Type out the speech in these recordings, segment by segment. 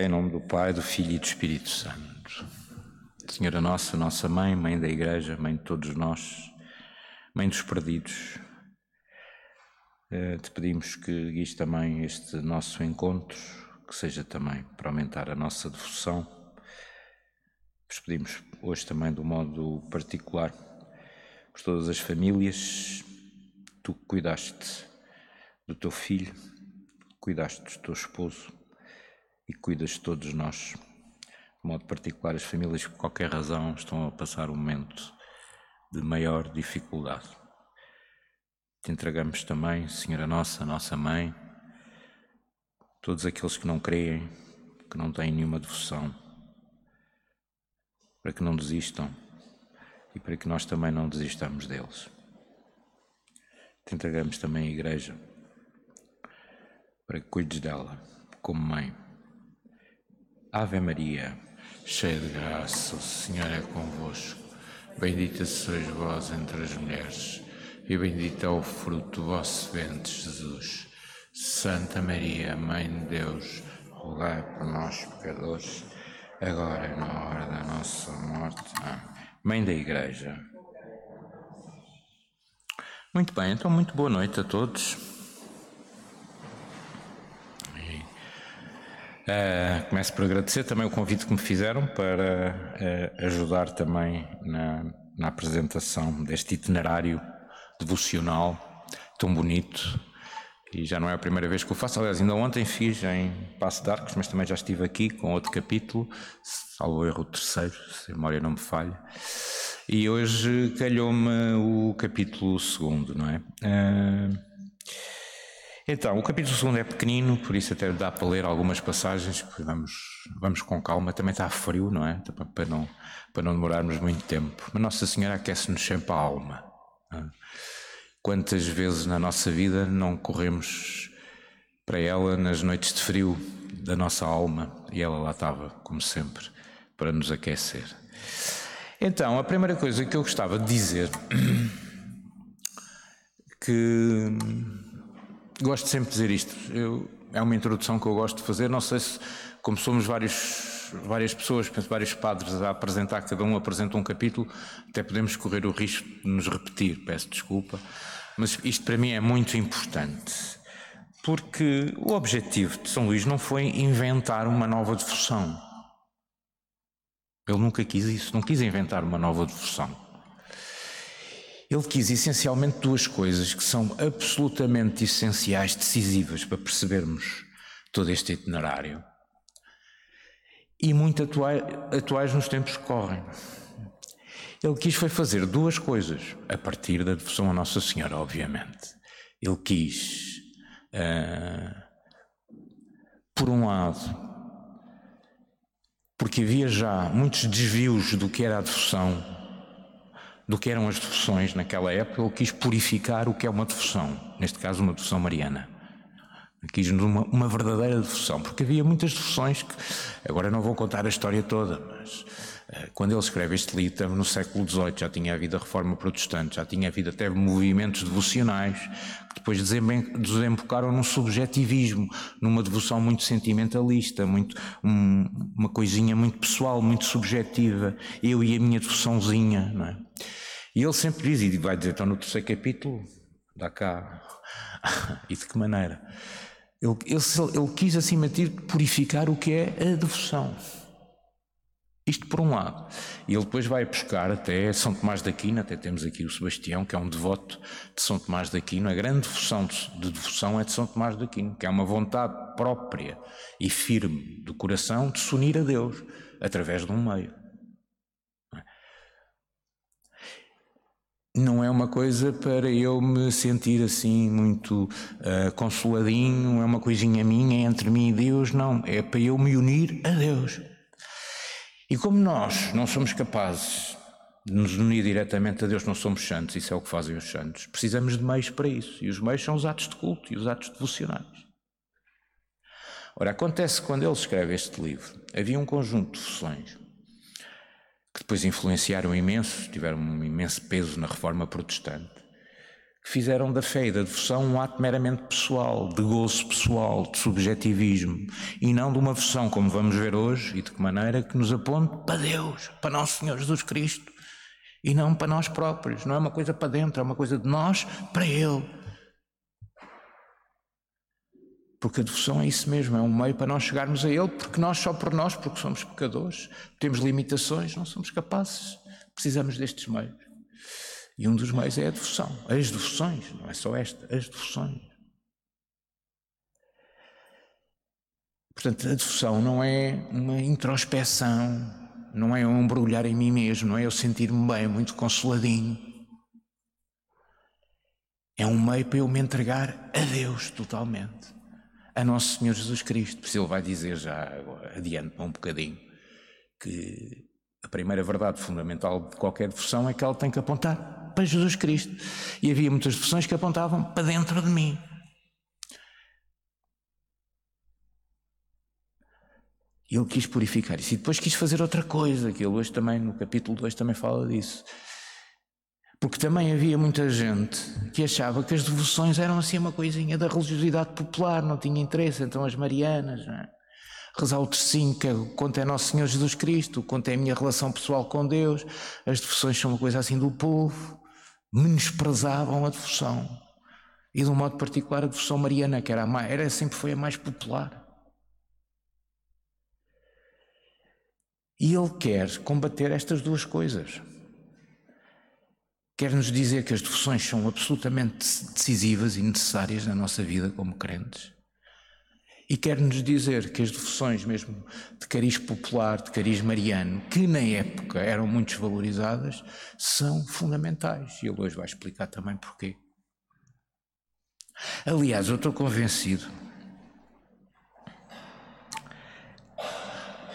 Em nome do Pai, do Filho e do Espírito Santo. Senhora Nossa, nossa Mãe, Mãe da Igreja, Mãe de todos nós, Mãe dos perdidos, eh, te pedimos que guies também este nosso encontro, que seja também para aumentar a nossa devoção. Vos pedimos hoje também de um modo particular por todas as famílias, tu que cuidaste do teu filho, cuidaste do teu esposo e cuidas de todos nós. De modo particular, as famílias que por qualquer razão estão a passar um momento de maior dificuldade. Te entregamos também, Senhora Nossa, Nossa Mãe, todos aqueles que não creem, que não têm nenhuma devoção, para que não desistam e para que nós também não desistamos deles. Te entregamos também a Igreja, para que cuides dela como mãe. Ave Maria, cheia de graça, o Senhor é convosco. Bendita sois vós entre as mulheres, e bendito é o fruto do vosso ventre, Jesus. Santa Maria, Mãe de Deus, rogai por nós, pecadores, agora e na hora da nossa morte. Amém. Mãe da Igreja. Muito bem, então, muito boa noite a todos. Uh, começo por agradecer também o convite que me fizeram para uh, ajudar também na, na, apresentação deste itinerário devocional tão bonito. E já não é a primeira vez que o faço. Aliás, ainda ontem fiz em Passo de Arcos, mas também já estive aqui com outro capítulo, salvo erro o terceiro, se a memória não me falha. E hoje calhou-me o capítulo segundo, não é? Uh, então, o capítulo 2 é pequenino, por isso até dá para ler algumas passagens, vamos, vamos com calma. Também está frio, não é? Para não, para não demorarmos muito tempo. Mas Nossa Senhora aquece-nos sempre a alma. Quantas vezes na nossa vida não corremos para ela nas noites de frio da nossa alma e ela lá estava, como sempre, para nos aquecer. Então, a primeira coisa que eu gostava de dizer que Gosto sempre de dizer isto. Eu, é uma introdução que eu gosto de fazer. Não sei se, como somos vários, várias pessoas, vários padres a apresentar, cada um apresenta um capítulo, até podemos correr o risco de nos repetir. Peço desculpa. Mas isto para mim é muito importante. Porque o objetivo de São Luís não foi inventar uma nova devoção. Ele nunca quis isso, não quis inventar uma nova devoção. Ele quis essencialmente duas coisas que são absolutamente essenciais, decisivas para percebermos todo este itinerário e muito atuais, atuais nos tempos que correm. Ele quis foi fazer duas coisas, a partir da devoção a Nossa Senhora, obviamente. Ele quis, uh, por um lado, porque havia já muitos desvios do que era a devoção do que eram as devoções naquela época, ele quis purificar o que é uma devoção, neste caso uma devoção mariana. Quis uma, uma verdadeira devoção, porque havia muitas devoções que, agora não vou contar a história toda, mas uh, quando ele escreve este livro, no século XVIII, já tinha havido a reforma protestante, já tinha havido até movimentos devocionais, que depois desembocaram num subjetivismo, numa devoção muito sentimentalista, muito, um, uma coisinha muito pessoal, muito subjetiva, eu e a minha devoçãozinha, não é? E ele sempre diz, e vai dizer, então no terceiro capítulo, dá cá. e de que maneira? Ele, ele, ele quis, acima de tudo, purificar o que é a devoção. Isto por um lado. E ele depois vai buscar até São Tomás de Aquino, até temos aqui o Sebastião, que é um devoto de São Tomás de Aquino. A grande devoção de, de devoção é de São Tomás de Aquino, que é uma vontade própria e firme do coração de se unir a Deus através de um meio. Não é uma coisa para eu me sentir assim muito uh, consoladinho, é uma coisinha minha entre mim e Deus, não, é para eu me unir a Deus. E como nós não somos capazes de nos unir diretamente a Deus, não somos santos, isso é o que fazem os santos, precisamos de meios para isso, e os meios são os atos de culto e os atos devocionais. Ora, acontece que quando ele escreve este livro, havia um conjunto de devoções que depois influenciaram imenso, tiveram um imenso peso na reforma protestante, que fizeram da fé e da devoção um ato meramente pessoal, de gozo pessoal, de subjetivismo, e não de uma versão, como vamos ver hoje, e de que maneira que nos aponte para Deus, para Nosso Senhor Jesus Cristo, e não para nós próprios. Não é uma coisa para dentro, é uma coisa de nós para Ele. Porque a devoção é isso mesmo, é um meio para nós chegarmos a Ele, porque nós, só por nós, porque somos pecadores, temos limitações, não somos capazes, precisamos destes meios. E um dos meios é a devoção, as devoções, não é só esta, as devoções. Portanto, a devoção não é uma introspeção, não é um embrulhar em mim mesmo, não é eu sentir-me bem, muito consoladinho. É um meio para eu me entregar a Deus totalmente, a Nosso Senhor Jesus Cristo. Por isso ele vai dizer já adiante um bocadinho que a primeira verdade fundamental de qualquer devoção é que ela tem que apontar para Jesus Cristo. E havia muitas versões que apontavam para dentro de mim. Ele quis purificar isso. E depois quis fazer outra coisa, que ele hoje também, no capítulo 2, também fala disso. Porque também havia muita gente que achava que as devoções eram assim uma coisinha da religiosidade popular, não tinha interesse. Então as Marianas, é? rezar o tercinho, que é, quanto é Nosso Senhor Jesus Cristo, quanto é a minha relação pessoal com Deus. As devoções são uma coisa assim do povo menosprezavam a devoção. E de um modo particular a devoção mariana, que era, mais, era sempre foi a mais popular. E ele quer combater estas duas coisas. Quer nos dizer que as devoções são absolutamente decisivas e necessárias na nossa vida como crentes. E quer-nos dizer que as devoções, mesmo de cariz popular, de cariz mariano, que na época eram muito desvalorizadas, são fundamentais. E ele hoje vai explicar também porquê. Aliás, eu estou convencido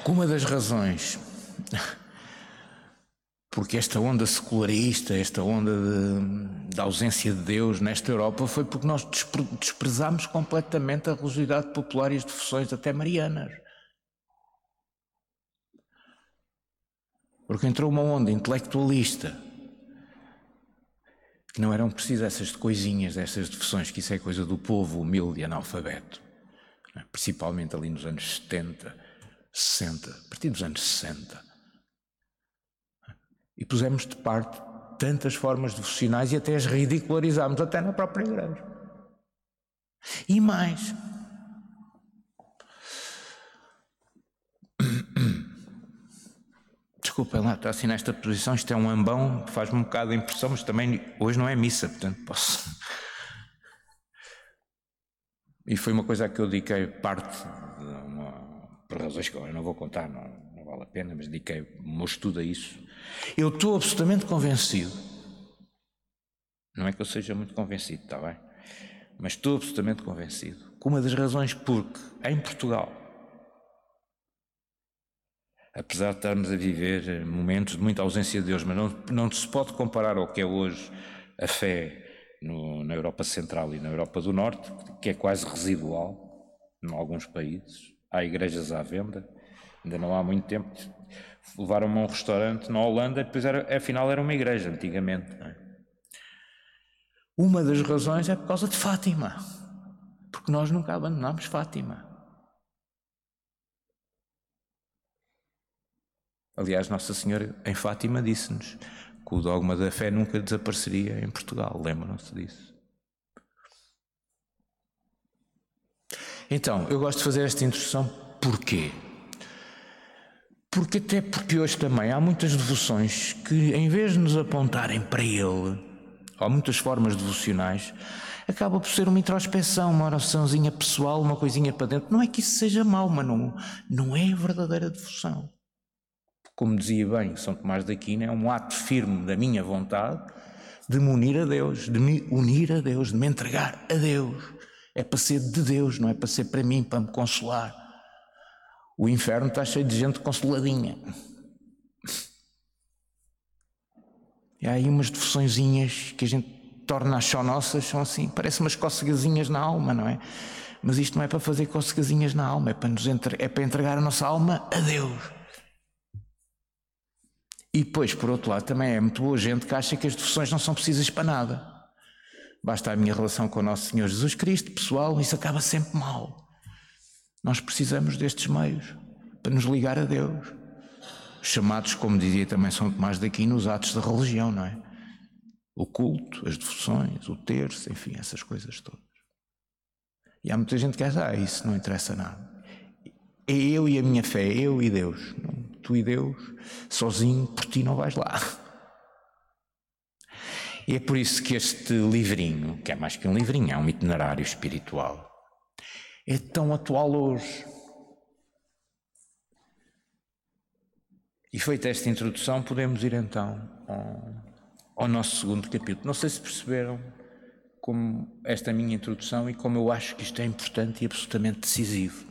que uma das razões porque esta onda secularista, esta onda de, de, ausência de Deus nesta Europa foi porque nós despre, desprezámos completamente a religiosidade popular e as devoções até marianas. Porque entrou uma onda intelectualista que não eram precisas essas coisinhas, essas devoções, que isso é coisa do povo humilde e analfabeto, é? principalmente ali nos anos 70, 60, a partir dos anos 60 e pusemos de parte tantas formas devocionais e até as ridicularizámos, até na própria igreja. E mais. Desculpem lá, está assim nesta posição, isto é um ambão, faz-me um bocado de impressão, mas também hoje não é missa, portanto posso. E foi uma coisa a que eu dediquei parte, uma, por razões que eu não vou contar, não, não vale a pena, mas dediquei o meu estudo a isso. Eu estou absolutamente convencido. Não é que eu seja muito convencido, está bem? Mas estou absolutamente convencido que uma das razões porque em Portugal, apesar de estarmos a viver momentos de muita ausência de Deus, mas não, não se pode comparar ao que é hoje a fé no, na Europa Central e na Europa do Norte, que é quase residual em alguns países. Há igrejas à venda, ainda não há muito tempo levaram-me a um restaurante na Holanda e depois era, afinal era uma igreja antigamente. É? Uma das razões é por causa de Fátima, porque nós nunca abandonámos Fátima. Aliás, Nossa Senhora em Fátima disse-nos que o dogma da fé nunca desapareceria em Portugal, lembram-se disso. Então, eu gosto de fazer esta introdução porquê? Porque até porque hoje também há muitas devoções que, em vez de nos apontarem para Ele, há muitas formas devocionais, acaba por ser uma introspeção, uma oraçãozinha pessoal, uma coisinha para dentro. Não é que isso seja mau, mas não, não é verdadeira devoção. Como dizia bem São Tomás de Aquino, é um ato firme da minha vontade de me unir a Deus, de me unir a Deus, de me entregar a Deus. É para ser de Deus, não é para ser para mim, para me consolar. O inferno está cheio de gente consoladinha. E há aí umas devoçõezinhas que a gente torna só nossas, são assim, parece umas cocegazinhas na alma, não é? Mas isto não é para fazer cocegazinhas na alma, é para, nos entre... é para entregar a nossa alma a Deus. E depois, por outro lado, também é muito boa gente que acha que as devoções não são precisas para nada. basta a minha relação com o nosso Senhor Jesus Cristo, pessoal, isso acaba sempre mal. Nós precisamos destes meios para nos ligar a Deus. Chamados, como dizia também São Tomás daqui, nos atos da religião, não é? O culto, as devoções, o terço, enfim, essas coisas todas. E há muita gente que diz, ah, isso não interessa nada. É eu e a minha fé, é eu e Deus. Tu e Deus, sozinho, por ti não vais lá. E é por isso que este livrinho, que é mais que um livrinho, é um itinerário espiritual, é tão atual hoje. E feita esta introdução, podemos ir então ao, ao nosso segundo capítulo. Não sei se perceberam como esta minha introdução e como eu acho que isto é importante e absolutamente decisivo.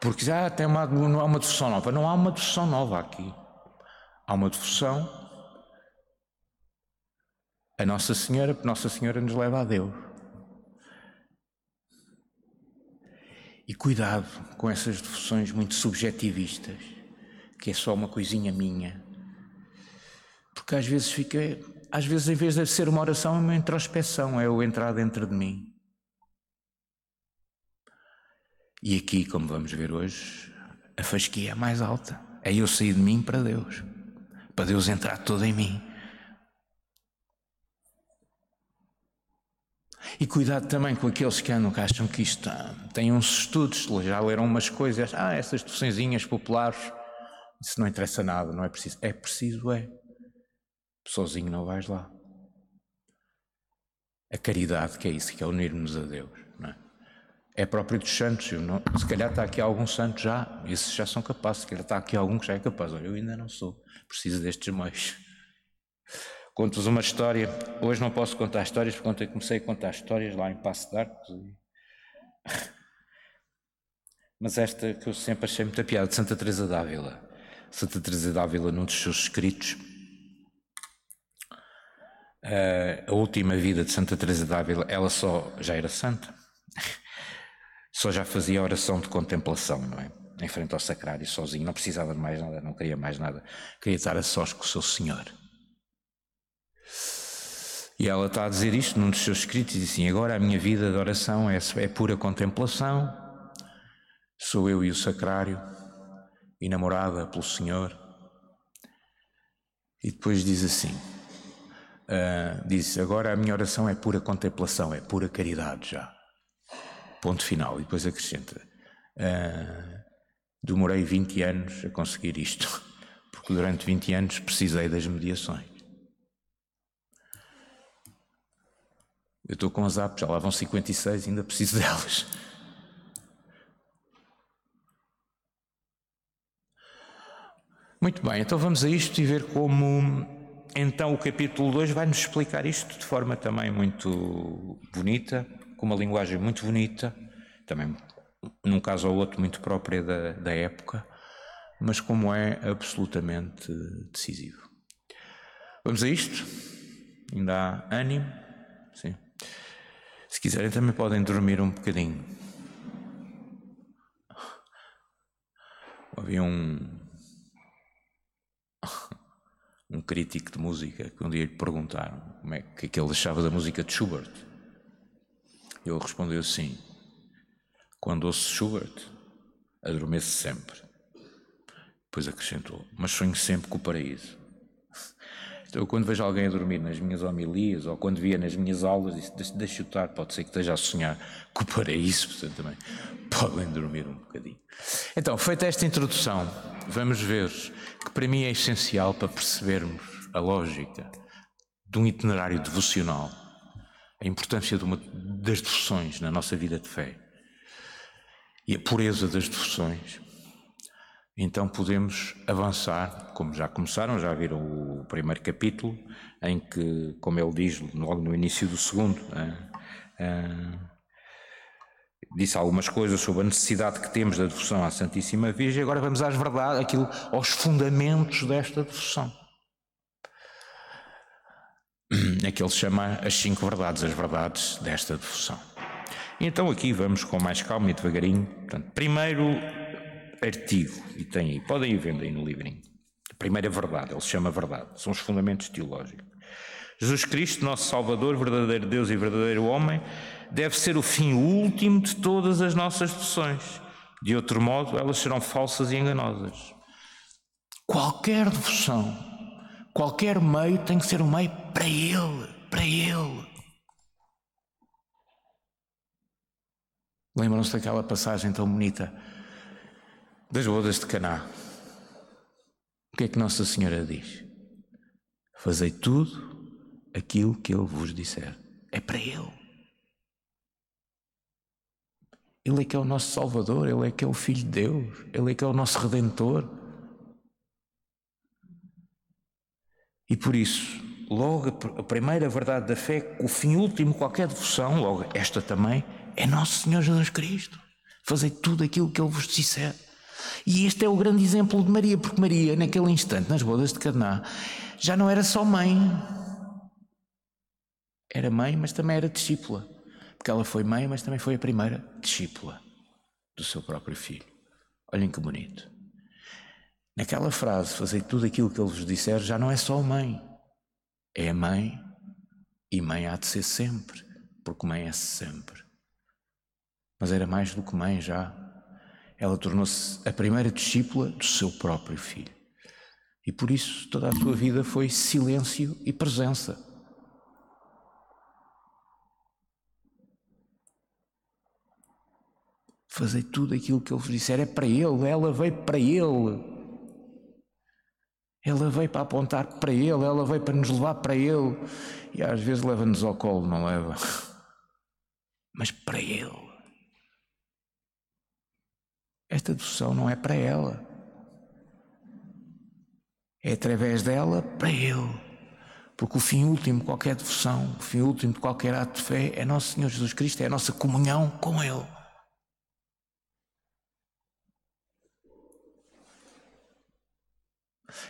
Porque já tem uma, não há uma devoção nova. Não há uma devoção nova aqui. Há uma devoção a Nossa Senhora, porque Nossa Senhora nos leva a Deus. E cuidado com essas devoções muito subjetivistas, que é só uma coisinha minha. Porque às vezes fica, às vezes em vez de ser uma oração, é uma introspeção, é o entrar dentro de mim. E aqui, como vamos ver hoje, a fasquia é mais alta. É eu sair de mim para Deus, para Deus entrar todo em mim. E cuidado também com aqueles que andam que acham que isto tem uns estudos, já leram umas coisas, ah, essas deficiências populares, isso não interessa nada, não é preciso. É preciso, é. Sozinho não vais lá. A caridade, que é isso, que é unir-nos a Deus, não é? É próprio dos santos. Não, se calhar está aqui algum santo já, esses já são capazes, se calhar está aqui algum que já é capaz. Olha, eu ainda não sou, preciso destes meios. Conto-vos uma história. Hoje não posso contar histórias, porque ontem comecei a contar histórias lá em Passo de Arcos. Mas esta que eu sempre achei muita piada, de Santa Teresa d'Ávila. Santa Teresa d'Ávila, num dos seus escritos, eh, a última vida de Santa Teresa d'Ávila, ela só já era santa, só já fazia oração de contemplação, não é? Em frente ao sacrário, sozinho, não precisava de mais nada, não queria mais nada, queria estar a sós com o seu Senhor. E ela está a dizer isto num dos seus escritos, e diz assim: Agora a minha vida de oração é, é pura contemplação, sou eu e o sacrário, enamorada pelo Senhor. E depois diz assim: uh, Diz, agora a minha oração é pura contemplação, é pura caridade já. Ponto final. E depois acrescenta: uh, Demorei 20 anos a conseguir isto, porque durante 20 anos precisei das mediações. Eu estou com as apps, já lá vão 56, ainda preciso delas. Muito bem, então vamos a isto e ver como então o capítulo 2 vai nos explicar isto de forma também muito bonita, com uma linguagem muito bonita, também num caso ou outro muito própria da, da época, mas como é absolutamente decisivo. Vamos a isto? Ainda há ânimo? Sim. Se quiserem, também podem dormir um bocadinho. Havia um, um crítico de música que um dia lhe perguntaram como é que, que ele achava da música de Schubert. Ele respondeu assim: Quando ouço Schubert, adormeço sempre. Depois acrescentou: Mas sonho sempre com o paraíso. Então, quando vejo alguém a dormir nas minhas homilias ou quando via nas minhas aulas, disse, deixa estar, pode ser que esteja a sonhar com o paraíso, portanto também podem dormir um bocadinho. Então, feita esta introdução, vamos ver que para mim é essencial para percebermos a lógica de um itinerário devocional, a importância de uma, das devoções na nossa vida de fé e a pureza das devoções então podemos avançar, como já começaram, já viram o primeiro capítulo, em que, como ele diz logo no início do segundo, disse algumas coisas sobre a necessidade que temos da devoção à Santíssima Virgem, agora vamos às verdades, aquilo, aos fundamentos desta devoção. É que ele chama as cinco verdades, as verdades desta devoção. Então aqui vamos com mais calma e devagarinho. Portanto, primeiro artigo, e tem aí, podem ir vendo aí no livrinho. A primeira verdade, ele se chama verdade, são os fundamentos teológicos. Jesus Cristo, nosso Salvador, verdadeiro Deus e verdadeiro homem, deve ser o fim último de todas as nossas devoções. De outro modo, elas serão falsas e enganosas. Qualquer devoção, qualquer meio tem que ser um meio para Ele, para Ele. Lembram-se daquela passagem tão bonita das bodas de Caná? O que é que Nossa Senhora diz? Fazei tudo aquilo que Ele vos disser. É para Ele. Ele é que é o nosso Salvador, Ele é que é o Filho de Deus, Ele é que é o nosso Redentor. E por isso, logo a primeira verdade da fé, o fim último de qualquer devoção, logo esta também, é Nosso Senhor Jesus Cristo. Fazei tudo aquilo que Ele vos disser. E este é o grande exemplo de Maria, porque Maria, naquele instante, nas bodas de Caná, já não era só mãe. Era mãe, mas também era discípula. Porque ela foi mãe, mas também foi a primeira discípula do seu próprio filho. Olhem que bonito. Naquela frase, fazei tudo aquilo que ele vos disser, já não é só mãe. É mãe e mãe há de ser sempre, porque mãe é sempre. Mas era mais do que mãe já. Ela tornou-se a primeira discípula do seu próprio filho. E por isso toda a sua vida foi silêncio e presença. Fazei tudo aquilo que ele vos disser. É para ele, ela veio para ele. Ela veio para apontar para ele, ela veio para nos levar para ele. E às vezes leva-nos ao colo, não leva? Mas para ele. Esta devoção não é para ela. É através dela para ele. Porque o fim último de qualquer devoção, o fim último de qualquer ato de fé é Nosso Senhor Jesus Cristo, é a nossa comunhão com Ele.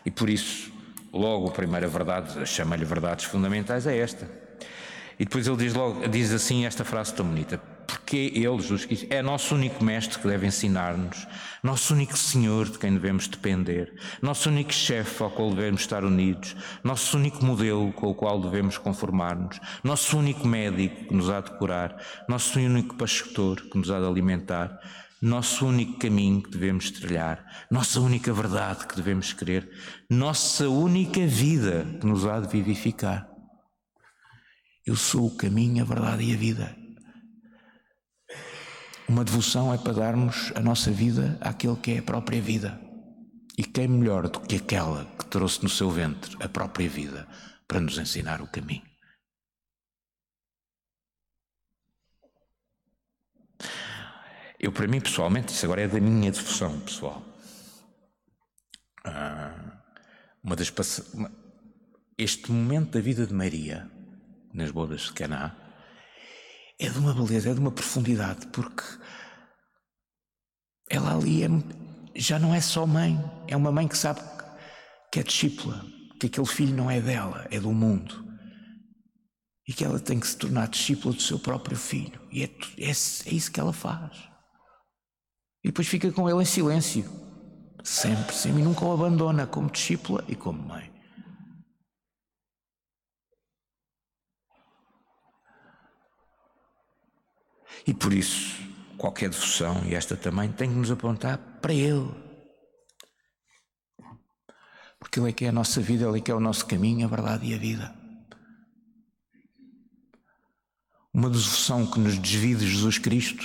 E por isso, logo a primeira verdade, chama-lhe verdades fundamentais, é esta. E depois ele diz logo, diz assim esta frase tão bonita: porque ele, Jesus Cristo, é nosso único mestre que deve ensinar-nos, nosso único Senhor de quem devemos depender, nosso único chefe ao qual devemos estar unidos, nosso único modelo com o qual devemos conformar-nos, nosso único médico que nos há de curar, nosso único pastor que nos há de alimentar, nosso único caminho que devemos trilhar, nossa única verdade que devemos querer, nossa única vida que nos há de vivificar. Eu sou o caminho, a verdade e a vida. Uma devoção é para darmos a nossa vida àquele que é a própria vida. E quem melhor do que aquela que trouxe no seu ventre a própria vida para nos ensinar o caminho? Eu, para mim, pessoalmente, isso agora é da minha devoção pessoal. Ah, uma das este momento da vida de Maria, nas bodas de Caná, é de uma beleza, é de uma profundidade, porque ela ali é, já não é só mãe, é uma mãe que sabe que é discípula, que aquele filho não é dela, é do mundo. E que ela tem que se tornar discípula do seu próprio filho. E é, é, é isso que ela faz. E depois fica com ele em silêncio. Sempre, sempre. E nunca o abandona como discípula e como mãe. E por isso, qualquer devoção, e esta também, tem que nos apontar para Ele. Porque Ele é que é a nossa vida, Ele é que é o nosso caminho, a verdade e a vida. Uma devoção que nos desvie de Jesus Cristo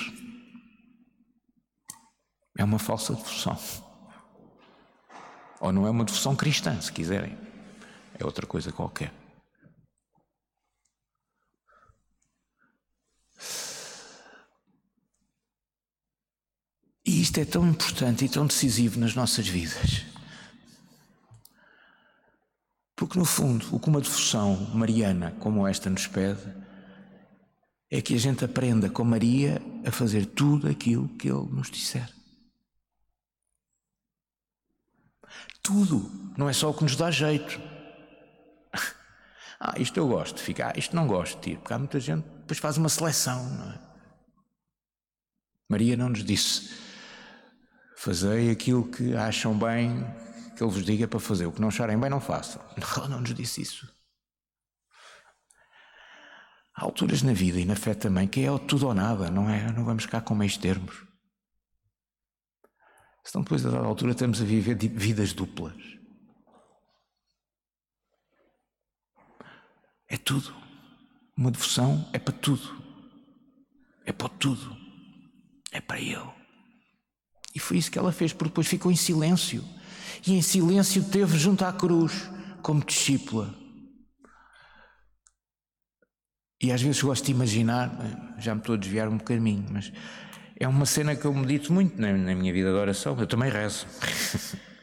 é uma falsa devoção. Ou não é uma devoção cristã, se quiserem. É outra coisa qualquer. E isto é tão importante e tão decisivo nas nossas vidas. Porque, no fundo, o que uma devoção mariana como esta nos pede é que a gente aprenda com Maria a fazer tudo aquilo que Ele nos disser. Tudo. Não é só o que nos dá jeito. Ah, isto eu gosto de ficar, isto não gosto ir, porque há muita gente que depois faz uma seleção, não é? Maria não nos disse, fazei aquilo que acham bem que Ele vos diga para fazer, o que não acharem bem não façam. Ela não nos disse isso. Há alturas na vida e na fé também que é tudo ou nada, não é? Não vamos ficar com meios termos. Senão depois, a dada altura, estamos a viver vidas duplas. É tudo. Uma devoção é para tudo. É para tudo. É para Ele. E foi isso que ela fez, porque depois ficou em silêncio. E em silêncio teve junto à cruz, como discípula. E às vezes gosto de imaginar, já me estou a desviar um bocadinho, mas é uma cena que eu medito muito na, na minha vida de oração. Eu também rezo.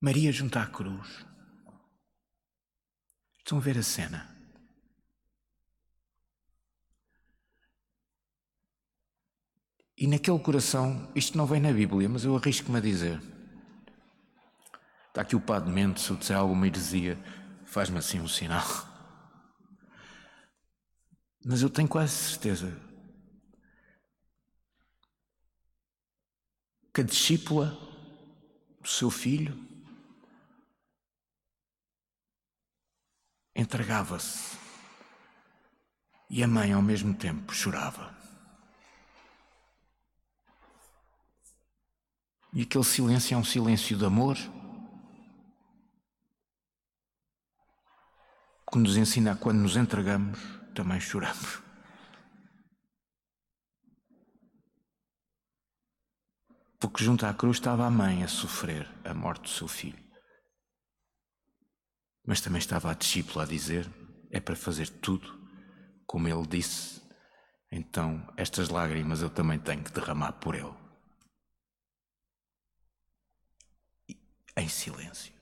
Maria junto à cruz. Estão a ver a cena? E naquele coração, isto não vem na Bíblia, mas eu arrisco-me a dizer. Está aqui o Padre Mendes, se eu disser alguma heresia, faz-me assim um sinal. Mas eu tenho quase certeza que a discípula do seu filho entregava-se e a mãe ao mesmo tempo chorava. E aquele silêncio é um silêncio de amor que nos ensina quando nos entregamos também choramos. Porque junto à cruz estava a mãe a sofrer a morte do seu filho. Mas também estava a discípula a dizer: é para fazer tudo como ele disse, então estas lágrimas eu também tenho que derramar por ele. Em silêncio.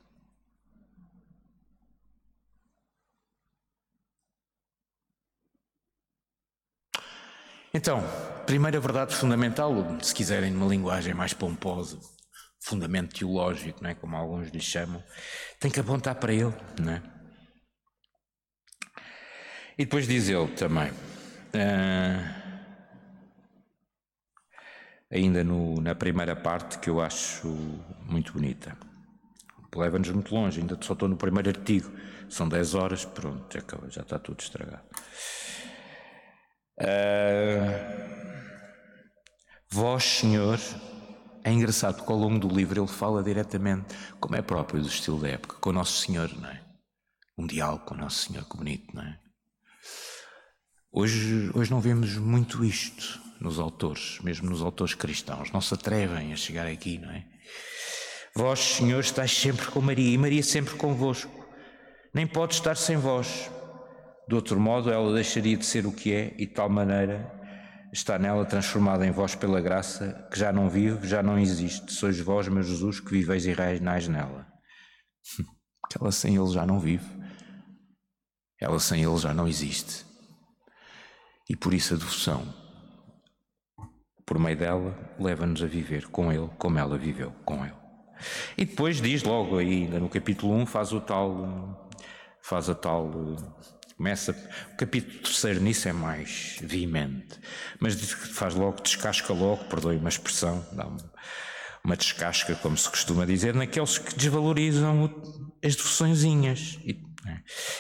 Então, primeira verdade fundamental, se quiserem numa linguagem mais pomposa, fundamento teológico, não é? como alguns lhe chamam, tem que apontar para ele. Não é? E depois diz ele também, uh, ainda no, na primeira parte, que eu acho muito bonita leva-nos muito longe, ainda só estou no primeiro artigo, são 10 horas, pronto, já, acaba, já está tudo estragado. Uh, vós, Senhor, é engraçado porque ao longo do livro ele fala diretamente, como é próprio do estilo da época, com o Nosso Senhor, não é? Um diálogo com o Nosso Senhor, que bonito, não é? Hoje, hoje não vemos muito isto nos autores, mesmo nos autores cristãos, não se atrevem a chegar aqui, não é? Vós, Senhor, estáis sempre com Maria e Maria sempre convosco. Nem pode estar sem vós. De outro modo, ela deixaria de ser o que é e de tal maneira está nela transformada em vós pela graça, que já não vive, já não existe. Sois vós, meu Jesus, que viveis e reinais nela. Ela sem ele já não vive. Ela sem ele já não existe. E por isso a devoção, por meio dela, leva-nos a viver com ele como ela viveu com ele. E depois diz logo ainda no capítulo 1 faz o tal faz a tal começa o capítulo terceiro nisso é mais veemente mas faz logo descasca logo perdoe uma expressão dá uma, uma descasca como se costuma dizer naqueles que desvalorizam as devoçõezinhas e?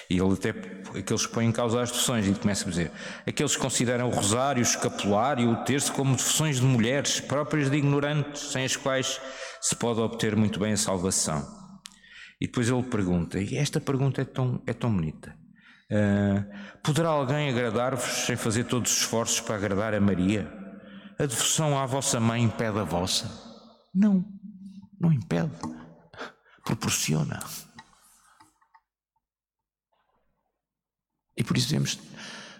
E ele até aqueles que põem em causa as devoções e começa a dizer aqueles que consideram o rosário, o escapulário, o terço como devoções de mulheres próprias de ignorantes sem as quais se pode obter muito bem a salvação. E depois ele pergunta, e esta pergunta é tão, é tão bonita: uh, Poderá alguém agradar-vos sem fazer todos os esforços para agradar a Maria? A devoção à vossa mãe impede a vossa? Não, não impede, proporciona. E por isso devemos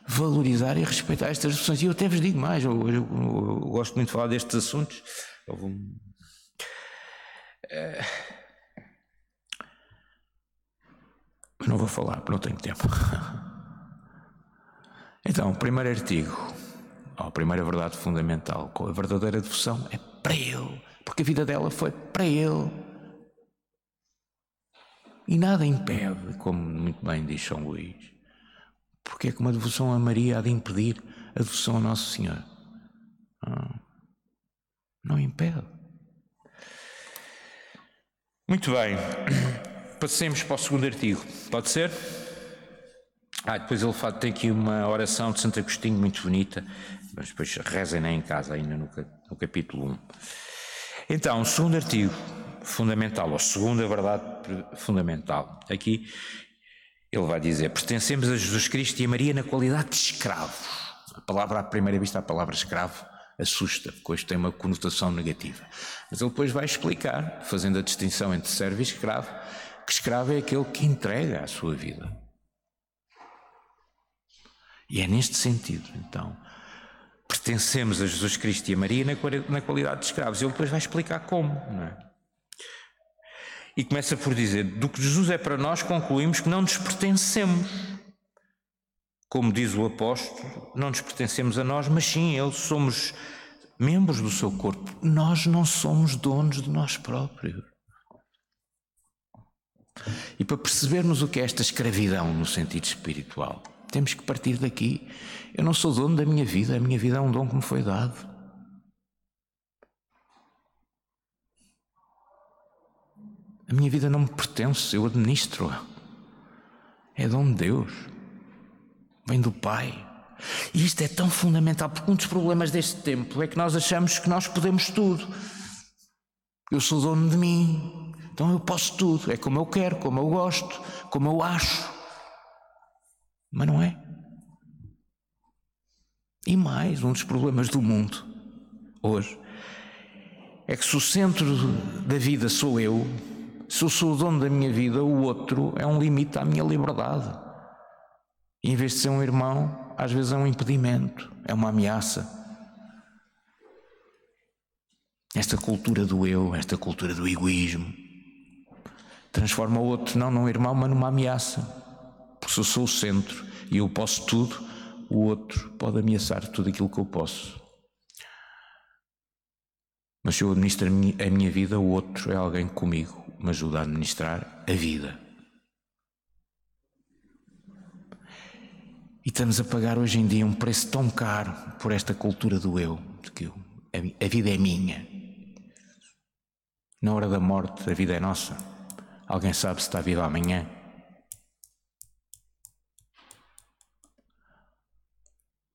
valorizar e respeitar estas devoções. E eu até vos digo mais, eu, eu, eu, eu gosto muito de falar destes assuntos. Um, é... Não vou falar, porque não tenho tempo. Então, primeiro artigo, a primeira verdade fundamental, com a verdadeira devoção é para Ele, porque a vida dela foi para Ele. E nada impede, como muito bem diz São Luís, porque é que uma devoção a Maria há de impedir a devoção a Nosso Senhor? Não, não impede. Muito bem. passemos para o segundo artigo. Pode ser? Ah, depois ele fala, tem aqui uma oração de Santo Agostinho muito bonita, mas depois rezem em casa, ainda no, no capítulo 1. Então, o segundo artigo fundamental, ou segunda verdade fundamental. Aqui ele vai dizer: pertencemos a Jesus Cristo e a Maria na qualidade de escravos. A palavra, à primeira vista, a palavra escravo assusta, porque hoje tem uma conotação negativa. Mas ele depois vai explicar, fazendo a distinção entre servo e escravo, que escravo é aquele que entrega a sua vida. E é neste sentido, então, pertencemos a Jesus Cristo e a Maria na qualidade de escravos. Ele depois vai explicar como, não é? E começa por dizer: do que Jesus é para nós, concluímos que não nos pertencemos. Como diz o apóstolo, não nos pertencemos a nós, mas sim, ele somos membros do seu corpo. Nós não somos donos de nós próprios. E para percebermos o que é esta escravidão no sentido espiritual, temos que partir daqui. Eu não sou dono da minha vida, a minha vida é um dom que me foi dado. A minha vida não me pertence, eu administro-a. É dom de Deus. Vem do Pai. E isto é tão fundamental, porque um dos problemas deste tempo é que nós achamos que nós podemos tudo. Eu sou dono de mim, então eu posso tudo. É como eu quero, como eu gosto, como eu acho. Mas não é. E mais, um dos problemas do mundo hoje é que se o centro da vida sou eu, se eu sou o dono da minha vida, o outro é um limite à minha liberdade. Em vez de ser um irmão, às vezes é um impedimento, é uma ameaça. Esta cultura do eu, esta cultura do egoísmo, transforma o outro não num irmão, mas numa ameaça. Porque se eu sou o centro e eu posso tudo, o outro pode ameaçar tudo aquilo que eu posso. Mas se eu administro a minha, vida, o outro é alguém comigo me ajuda a administrar a vida. E estamos a pagar hoje em dia um preço tão caro por esta cultura do eu, de que eu, a, a vida é minha. Na hora da morte, a vida é nossa. Alguém sabe se está vivo amanhã?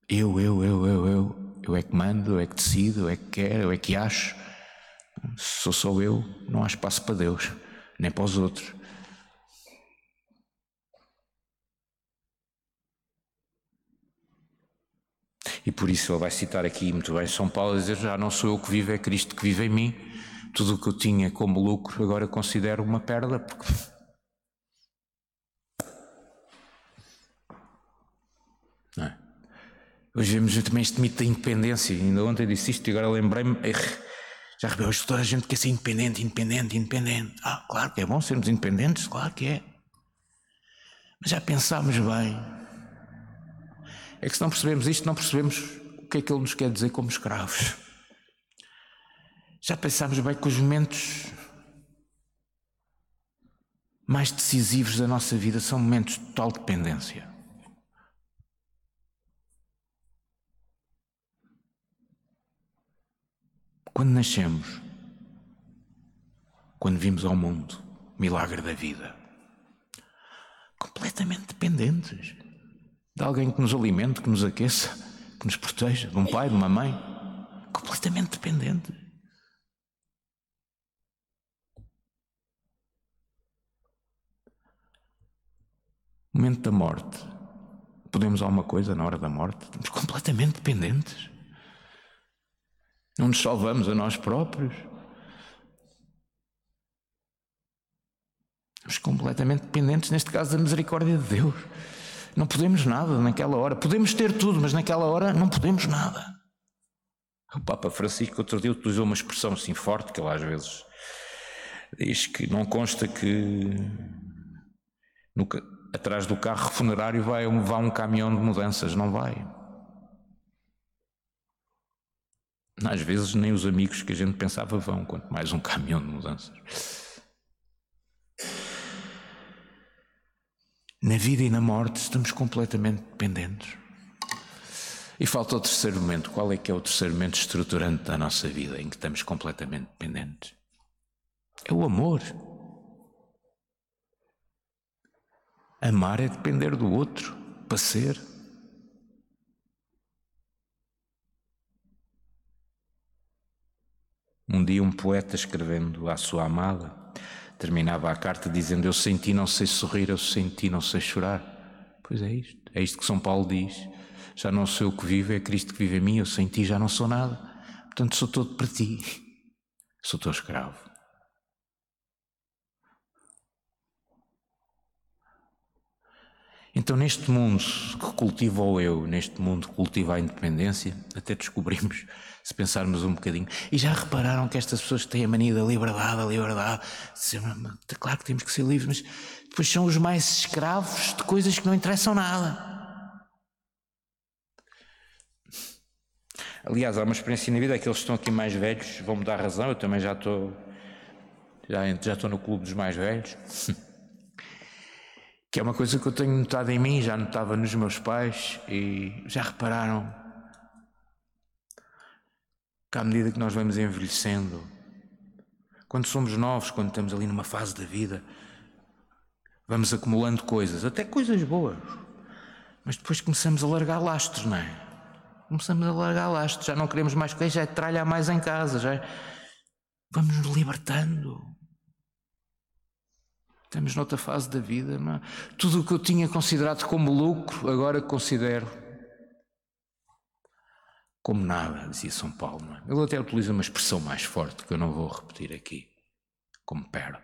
Eu, eu, eu, eu, eu, eu é que mando, eu é que decido, eu é que quero, eu é que acho. Se sou só eu, não há espaço para Deus, nem para os outros. E por isso ele vai citar aqui muito bem São Paulo a dizer: Já não sou eu que vivo, é Cristo que vive em mim. Tudo o que eu tinha como lucro agora considero uma perda, porque. Não é? Hoje vemos também este mito da independência. Ainda ontem disse isto e agora lembrei-me. Já reparou, hoje toda a gente quer ser independente, independente, independente. Ah, claro que é bom sermos independentes, claro que é. Mas já pensámos bem. É que se não percebemos isto, não percebemos o que é que ele nos quer dizer como escravos. Já pensámos bem que os momentos mais decisivos da nossa vida são momentos de total dependência. Quando nascemos, quando vimos ao mundo, milagre da vida, completamente dependentes de alguém que nos alimente, que nos aqueça, que nos proteja, de um pai, de uma mãe, completamente dependentes. Momento da morte, podemos alguma coisa na hora da morte, estamos completamente dependentes. Não nos salvamos a nós próprios. Estamos completamente dependentes, neste caso, da misericórdia de Deus. Não podemos nada naquela hora. Podemos ter tudo, mas naquela hora não podemos nada. O Papa Francisco outro dia utilizou uma expressão assim forte que ele às vezes diz que não consta que no, atrás do carro funerário vai, vai um caminhão de mudanças. Não vai. Às vezes nem os amigos que a gente pensava vão, quanto mais um caminhão de mudanças. Na vida e na morte estamos completamente dependentes. E falta o terceiro momento. Qual é que é o terceiro momento estruturante da nossa vida em que estamos completamente dependentes? É o amor. Amar é depender do outro para ser. Um dia, um poeta escrevendo à sua amada, terminava a carta dizendo: Eu senti, não sei sorrir, eu senti, não sei chorar. Pois é isto, é isto que São Paulo diz. Já não sou eu que vivo, é Cristo que vive em mim, eu sem ti já não sou nada. Portanto, sou todo para ti. Sou teu escravo. Então, neste mundo que cultiva o eu, neste mundo que cultiva a independência, até descobrimos, se pensarmos um bocadinho, e já repararam que estas pessoas têm a mania da liberdade, a liberdade, claro que temos que ser livres, mas depois são os mais escravos de coisas que não interessam nada. Aliás, há uma experiência na vida, aqueles que estão aqui mais velhos vão-me dar razão, eu também já estou, já, já estou no clube dos mais velhos. que é uma coisa que eu tenho notado em mim, já notava nos meus pais e já repararam que à medida que nós vamos envelhecendo, quando somos novos, quando estamos ali numa fase da vida, vamos acumulando coisas, até coisas boas, mas depois começamos a largar lastros, não é? Começamos a largar lastros, já não queremos mais coisas, já é tralha mais em casa, já é... vamos nos libertando. Estamos noutra fase da vida. Não é? Tudo o que eu tinha considerado como lucro, agora considero como nada, dizia São Paulo. Não é? Ele até utiliza uma expressão mais forte que eu não vou repetir aqui, como perda.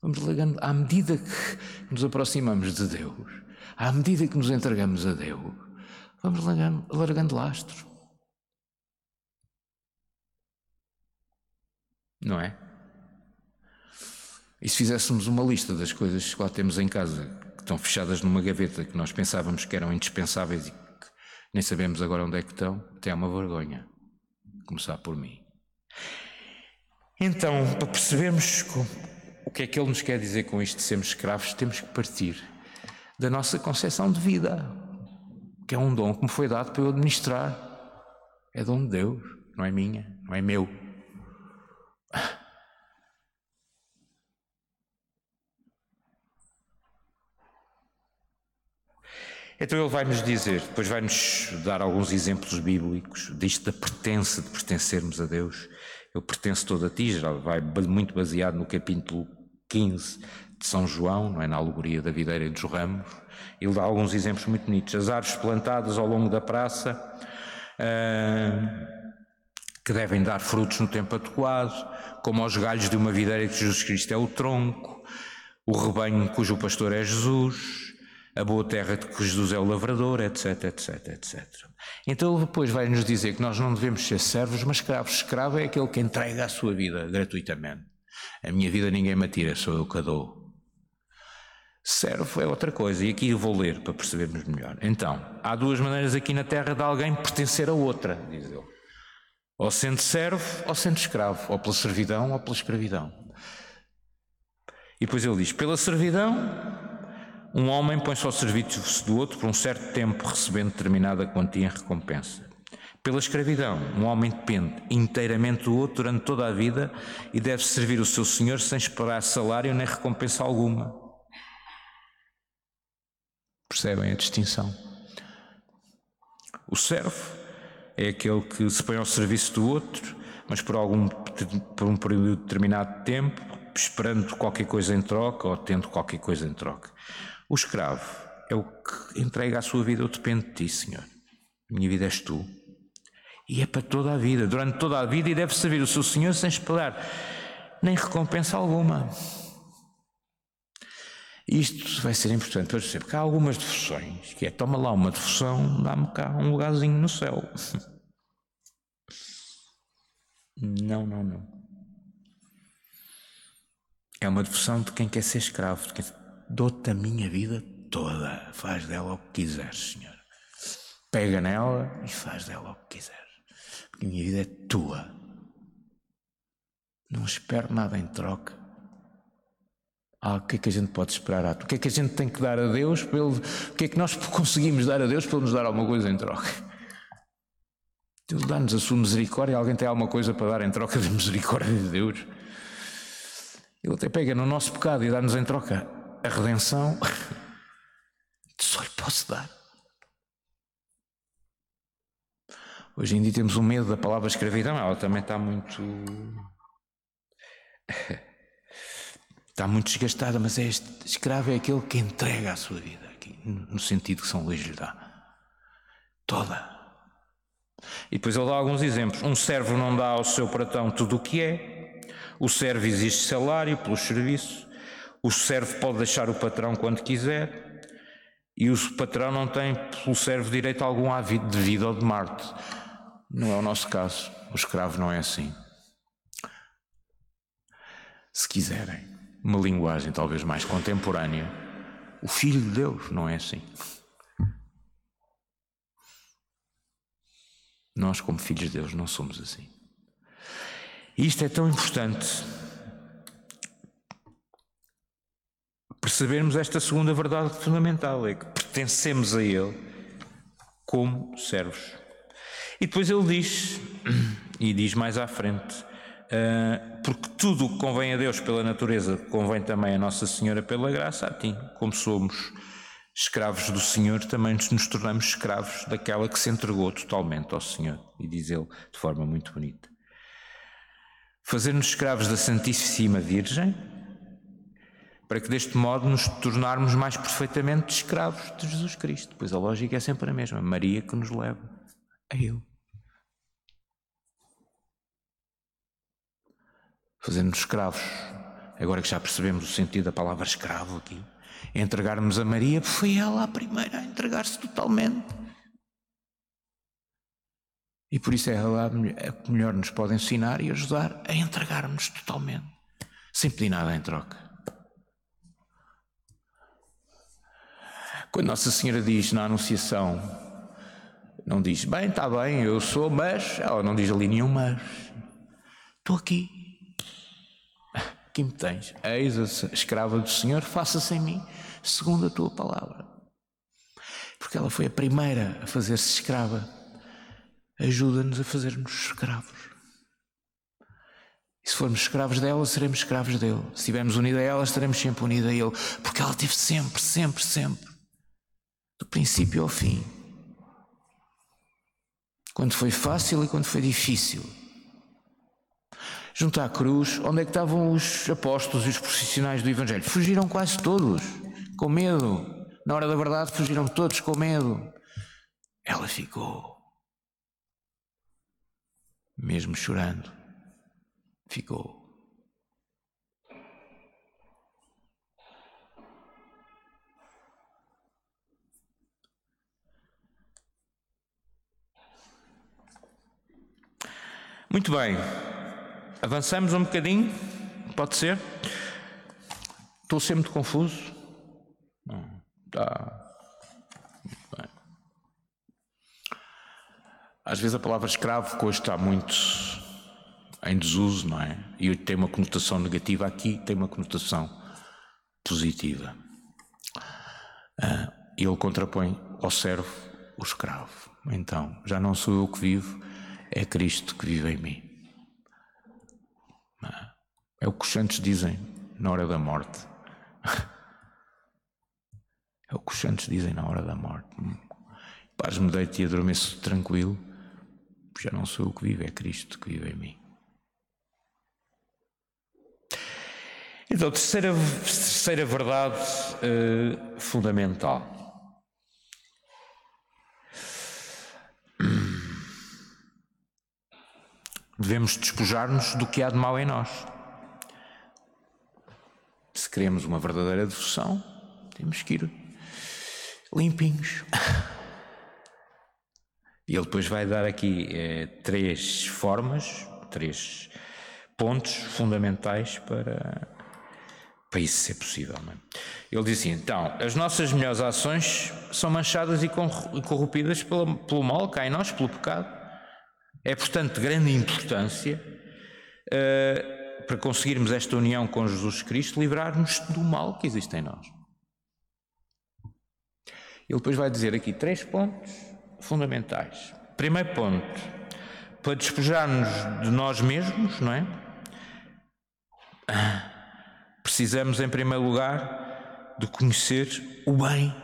Vamos ligando, à medida que nos aproximamos de Deus, à medida que nos entregamos a Deus, vamos largando, largando lastros. Não é? E se fizéssemos uma lista das coisas que lá temos em casa, que estão fechadas numa gaveta, que nós pensávamos que eram indispensáveis e nem sabemos agora onde é que estão, até é uma vergonha. Começar por mim. Então, para percebermos o que é que ele nos quer dizer com isto de sermos escravos, temos que partir da nossa concepção de vida, que é um dom que me foi dado para eu administrar. É dom de Deus, não é minha, não é meu. Então ele vai nos dizer, depois vai nos dar alguns exemplos bíblicos disto da pertença, de pertencermos a Deus. Ele pertence todo a ti, já vai muito baseado no capítulo 15 de São João, não é? na alegoria da videira e dos ramos. Ele dá alguns exemplos muito bonitos. As árvores plantadas ao longo da praça, uh, que devem dar frutos no tempo adequado, como aos galhos de uma videira que Jesus Cristo é o tronco, o rebanho cujo pastor é Jesus, a boa terra de que Jesus é o lavrador, etc, etc, etc. Então ele depois vai nos dizer que nós não devemos ser servos, mas escravos. Escravo é aquele que entrega a sua vida gratuitamente. A minha vida ninguém me atira, sou eu que a dou. Servo é outra coisa, e aqui eu vou ler para percebermos melhor. Então, há duas maneiras aqui na terra de alguém pertencer a outra, diz ele. Ou sendo servo, ou sendo escravo, ou pela servidão, ou pela escravidão. E depois ele diz: pela servidão, um homem põe-se ao serviço do outro por um certo tempo, recebendo determinada quantia em recompensa. Pela escravidão, um homem depende inteiramente do outro durante toda a vida e deve servir o seu senhor sem esperar salário nem recompensa alguma. Percebem a distinção? O servo é aquele que se põe ao serviço do outro, mas por, algum, por um período determinado de tempo, esperando qualquer coisa em troca ou tendo qualquer coisa em troca. O escravo é o que entrega a sua vida, eu dependo de ti, Senhor. Minha vida és tu. E é para toda a vida, durante toda a vida, e deve servir o seu Senhor sem esperar nem recompensa alguma. Isto vai ser importante para perceber, porque há algumas devoções, que é toma lá uma devoção, dá-me cá um lugarzinho no céu. Não, não, não. É uma devoção de quem quer ser escravo, de quem dou-te a minha vida toda, faz dela o que quiseres, Senhor. Pega nela e faz dela o que quiseres, porque a minha vida é tua. Não espero nada em troca. Ah, o que é que a gente pode esperar? O que é que a gente tem que dar a Deus? Ele, o que é que nós conseguimos dar a Deus para nos dar alguma coisa em troca? Deus dá-nos a sua misericórdia. Alguém tem alguma coisa para dar em troca da misericórdia de Deus? Ele até pega no nosso pecado e dá-nos em troca a redenção, só lhe posso dar. Hoje em dia temos um medo da palavra escravidão, ela também está muito. está muito desgastada, mas é este escravo é aquele que entrega a sua vida, aqui, no sentido que São Luís lhe dá. Toda. E depois ele dá alguns exemplos. Um servo não dá ao seu patrão tudo o que é, o servo exige salário pelos serviços, o servo pode deixar o patrão quando quiser, e o patrão não tem pelo servo direito algum de vida ou de Marte. Não é o nosso caso. O escravo não é assim. Se quiserem, uma linguagem talvez mais contemporânea, o Filho de Deus não é assim. Nós, como filhos de Deus, não somos assim. E isto é tão importante percebermos esta segunda verdade fundamental: é que pertencemos a Ele como servos. E depois ele diz, e diz mais à frente, uh, porque tudo o que convém a Deus pela natureza convém também a Nossa Senhora pela graça a ti. Como somos escravos do Senhor, também nos tornamos escravos daquela que se entregou totalmente ao Senhor. E diz ele de forma muito bonita. Fazer-nos escravos da Santíssima Virgem, para que deste modo nos tornarmos mais perfeitamente escravos de Jesus Cristo. Pois a lógica é sempre a mesma: Maria que nos leva a Ele. fazendo-nos escravos. Agora que já percebemos o sentido da palavra escravo aqui, entregarmos a Maria, foi ela a primeira a entregar-se totalmente. E por isso é ela a que melhor nos pode ensinar e ajudar a entregar-nos totalmente, sem pedir nada em troca. Quando Nossa Senhora diz na Anunciação, não diz, bem, está bem, eu sou, mas, ela não diz ali nenhum mas. Estou aqui, que me tens. Eis a escrava do Senhor, faça-se em mim segundo a tua palavra. Porque ela foi a primeira a fazer-se escrava. Ajuda-nos a fazer-nos escravos. E se formos escravos dela, seremos escravos dele. Se estivermos unidos a ela, estaremos sempre unidos a ele. Porque ela teve sempre, sempre, sempre. Do princípio ao fim. Quando foi fácil e quando foi difícil junto à cruz, onde é que estavam os apóstolos e os profissionais do Evangelho? Fugiram quase todos, com medo. Na hora da verdade, fugiram todos com medo. Ela ficou, mesmo chorando, ficou. Muito bem. Avançamos um bocadinho? Pode ser? Estou muito confuso? Não. Está. Bem. Às vezes a palavra escravo, que hoje está muito em desuso, não é? E tem uma conotação negativa aqui, tem uma conotação positiva. Uh, ele contrapõe ao servo o escravo. Então, já não sou eu que vivo, é Cristo que vive em mim. É o que os santos dizem na hora da morte. É o que os santos dizem na hora da morte. Paz-me deito e adormeço tranquilo. Já não sou eu que vivo, é Cristo que vive em mim. Então, terceira, terceira verdade uh, fundamental. Devemos despojar-nos do que há de mal em nós. Se queremos uma verdadeira devoção, temos que ir limpinhos. E ele depois vai dar aqui eh, três formas, três pontos fundamentais para, para isso ser possível. É? Ele diz assim: então, as nossas melhores ações são manchadas e corrompidas pelo, pelo mal, cá em nós, pelo pecado. É, portanto, de grande importância uh, para conseguirmos esta união com Jesus Cristo, livrar-nos do mal que existe em nós. Ele depois vai dizer aqui três pontos fundamentais. Primeiro ponto, para despojar-nos de nós mesmos, não é? Precisamos, em primeiro lugar, de conhecer o bem,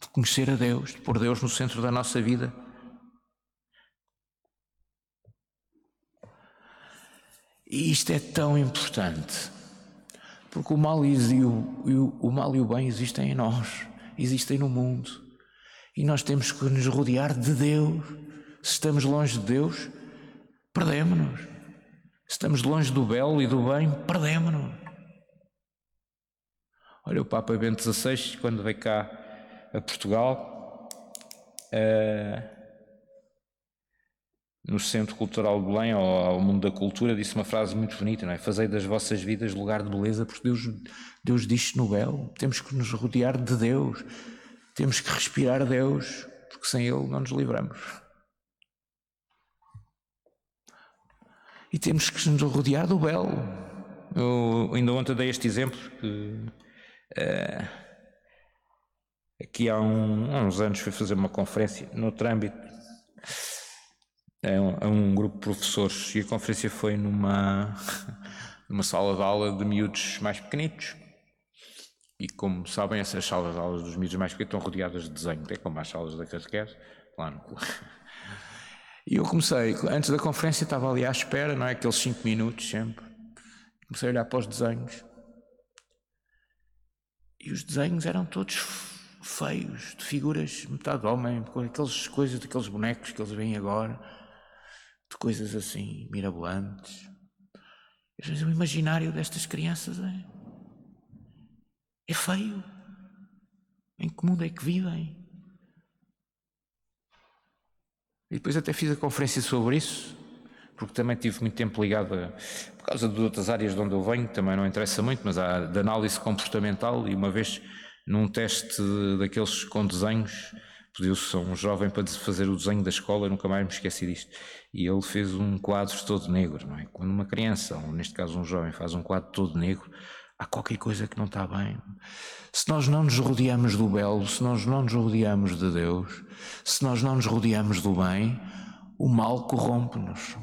de conhecer a Deus, de pôr Deus no centro da nossa vida. E isto é tão importante, porque o mal e o, o, mal e o bem existem em nós, existem no mundo, e nós temos que nos rodear de Deus. Se estamos longe de Deus, perdemos-nos. Se estamos longe do belo e do bem, perdemos-nos. Olha, o Papa Bento XVI, quando veio cá a Portugal, uh, no Centro Cultural de Belém, ao, ao, Mundo da Cultura, disse uma frase muito bonita, não é? Fazei das vossas vidas lugar de beleza, porque Deus, Deus diz no belo. Temos que nos rodear de Deus, temos que respirar Deus, porque sem Ele não nos livramos. E temos que nos rodear do belo. Eu ainda ontem dei este exemplo que uh, aqui há, um, uns anos fui fazer uma conferência no âmbito é um, é um, grupo de professores e a conferência foi numa, numa sala de aula de miúdos mais pequenitos. E como sabem, essas salas de aulas dos miúdos mais pequenos estão rodeadas de desenho, é como as salas da catequese, lá no E eu comecei, antes da conferência estava ali à espera, não é? Aqueles 5 minutos sempre. Comecei a olhar para os desenhos. E os desenhos eram todos feios, de figuras metade homem, com aquelas coisas daqueles bonecos que eles veem agora de coisas assim mirabolantes. O imaginário destas crianças é, é feio. Em que mundo é que vivem? E depois até fiz a conferência sobre isso, porque também tive muito tempo ligado, a, por causa de outras áreas de onde eu venho, também não interessa muito, mas há de análise comportamental, e uma vez num teste daqueles com desenhos, pediu-se a um jovem para fazer o desenho da escola, nunca mais me esqueci disto. E ele fez um quadro todo negro, não é? Quando uma criança, ou neste caso um jovem, faz um quadro todo negro, há qualquer coisa que não está bem. Se nós não nos rodeamos do belo, se nós não nos rodeamos de Deus, se nós não nos rodeamos do bem, o mal corrompe-nos.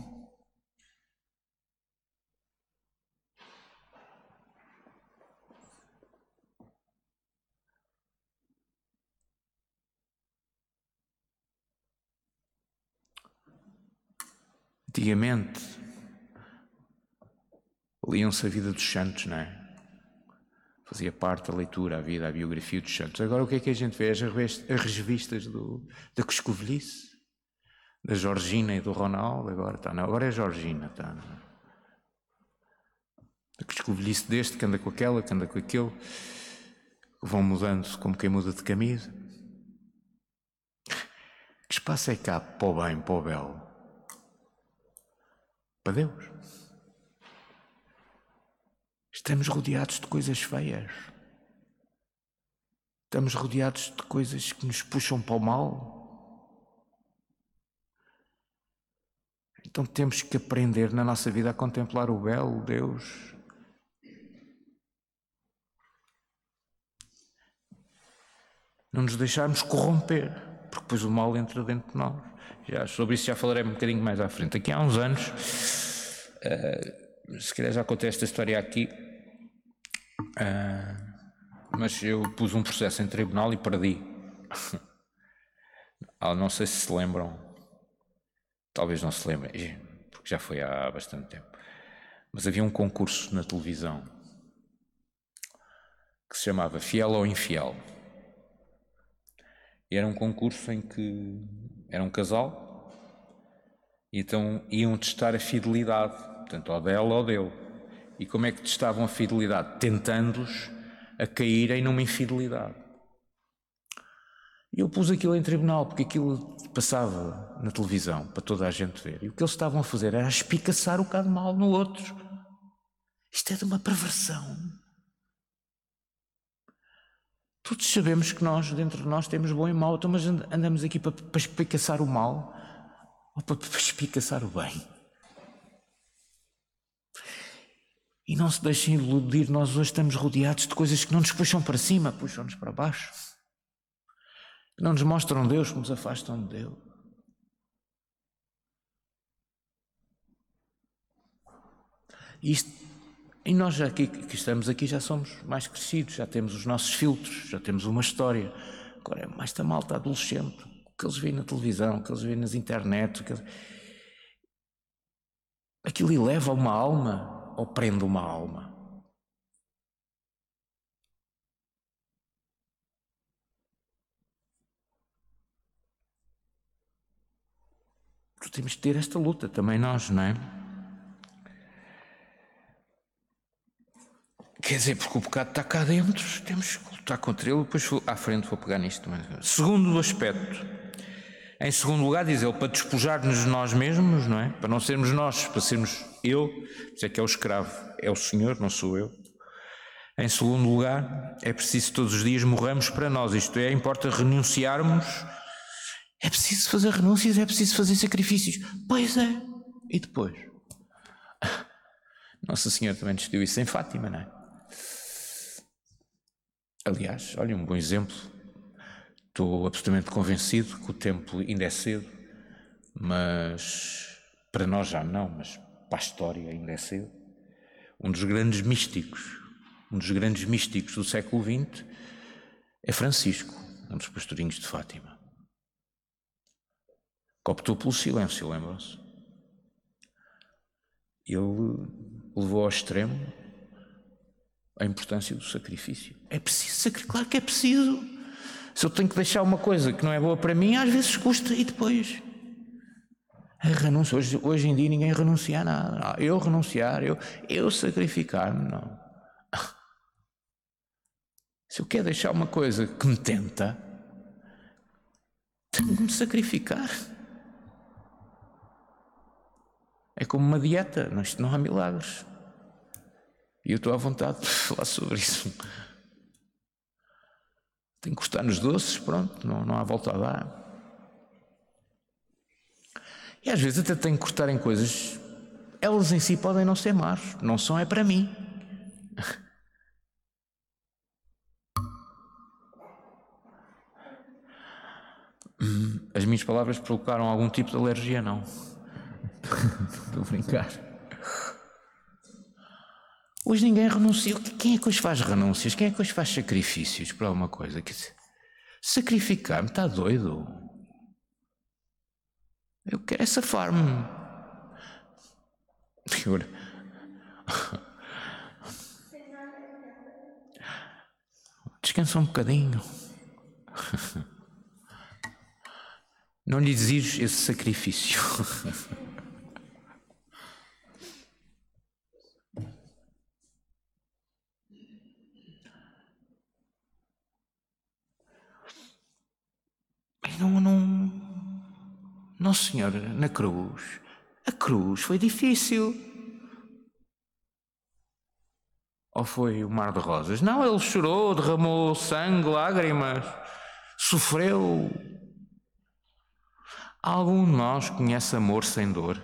Antigamente, liam-se a vida dos santos, não é? Fazia parte da leitura, a vida, a biografia dos santos. Agora o que é que a gente vê? As revistas do, da Coscovilhice, da Georgina e do Ronaldo, agora está, não, agora é a Georgina, está. Não. A Coscovilhice deste, que anda com aquela, que anda com aquele, vão mudando como quem muda de camisa. Que espaço é cá para o bem, para o belo? Para Deus. Estamos rodeados de coisas feias. Estamos rodeados de coisas que nos puxam para o mal. Então temos que aprender na nossa vida a contemplar o belo Deus. Não nos deixarmos corromper, porque depois o mal entra dentro de nós. Já, sobre isso já falarei um bocadinho mais à frente. Aqui há uns anos, uh, se calhar já contei esta história aqui, uh, mas eu pus um processo em tribunal e perdi. ah, não sei se se lembram, talvez não se lembrem, porque já foi há bastante tempo. Mas havia um concurso na televisão que se chamava Fiel ou Infiel. E era um concurso em que era um casal, então iam testar a fidelidade, portanto, ou dela ou dele. E como é que testavam a fidelidade? Tentando-os a caírem numa infidelidade. E eu pus aquilo em tribunal, porque aquilo passava na televisão para toda a gente ver. E o que eles estavam a fazer era espicaçar o bocado mal no outro. Isto é de uma perversão. Todos sabemos que nós, dentro de nós, temos bom e mau, então, mas andamos aqui para, para espicaçar o mal ou para, para espicaçar o bem. E não se deixem iludir, nós hoje estamos rodeados de coisas que não nos puxam para cima, puxam-nos para baixo. Que não nos mostram Deus, que nos afastam de Deus. Isto E nós já aqui que estamos aqui já somos mais crescidos, já temos os nossos filtros, já temos uma história. Agora é mais da malta adolescente, o que eles veem na televisão, o que eles veem nas internet, que... aquilo eleva uma alma ou prende uma alma. Temos que ter esta luta também nós, não é? Quer dizer, porque o pecado está cá dentro, temos que lutar contra ele, depois à frente vou pegar nisto. Segundo aspecto, em segundo lugar, diz ele, para despojar-nos de nós mesmos, não é? Para não sermos nós, para sermos eu, isso é que é o escravo, é o Senhor, não sou eu. Em segundo lugar, é preciso todos os dias morramos para nós, isto é, importa renunciarmos, é preciso fazer renúncias, é preciso fazer sacrifícios. Pois é. E depois? Nossa Senhora também decidiu isso em Fátima, não é? Aliás, olha um bom exemplo. Estou absolutamente convencido que o tempo ainda é cedo, mas para nós já não, mas para a história ainda é cedo. Um dos grandes místicos, um dos grandes místicos do século XX é Francisco, um dos pastorinhos de Fátima. Que optou pelo silêncio, lembram-se? Ele levou ao extremo a importância do sacrifício. É preciso sacrificar, claro que é preciso. Se eu tenho que deixar uma coisa que não é boa para mim, às vezes custa e depois. A renúncia, hoje, hoje em dia ninguém renuncia a nada. Eu renunciar, eu, eu sacrificar-me, não. Se eu quero deixar uma coisa que me tenta, tenho que me sacrificar. É como uma dieta, não, não há milagres. E eu estou à vontade de falar sobre isso. Tem que gostar nos doces, pronto, não, não há volta a dar. E às vezes até tenho que cortar em coisas, elas em si podem não ser más, não são, é para mim. As minhas palavras provocaram algum tipo de alergia, não. Estou a brincar. Hoje ninguém renuncia. Quem é que hoje faz renúncias? Quem é que hoje faz sacrifícios para alguma coisa? Sacrificar-me está doido. Eu quero é safar-me. Descansa um bocadinho. Não lhe exiges esse sacrifício. não, não. Não, Senhor, na cruz. A cruz foi difícil. Ou foi o mar de rosas? Não, ele chorou, derramou sangue, lágrimas, sofreu. Algum de nós conhece amor sem dor?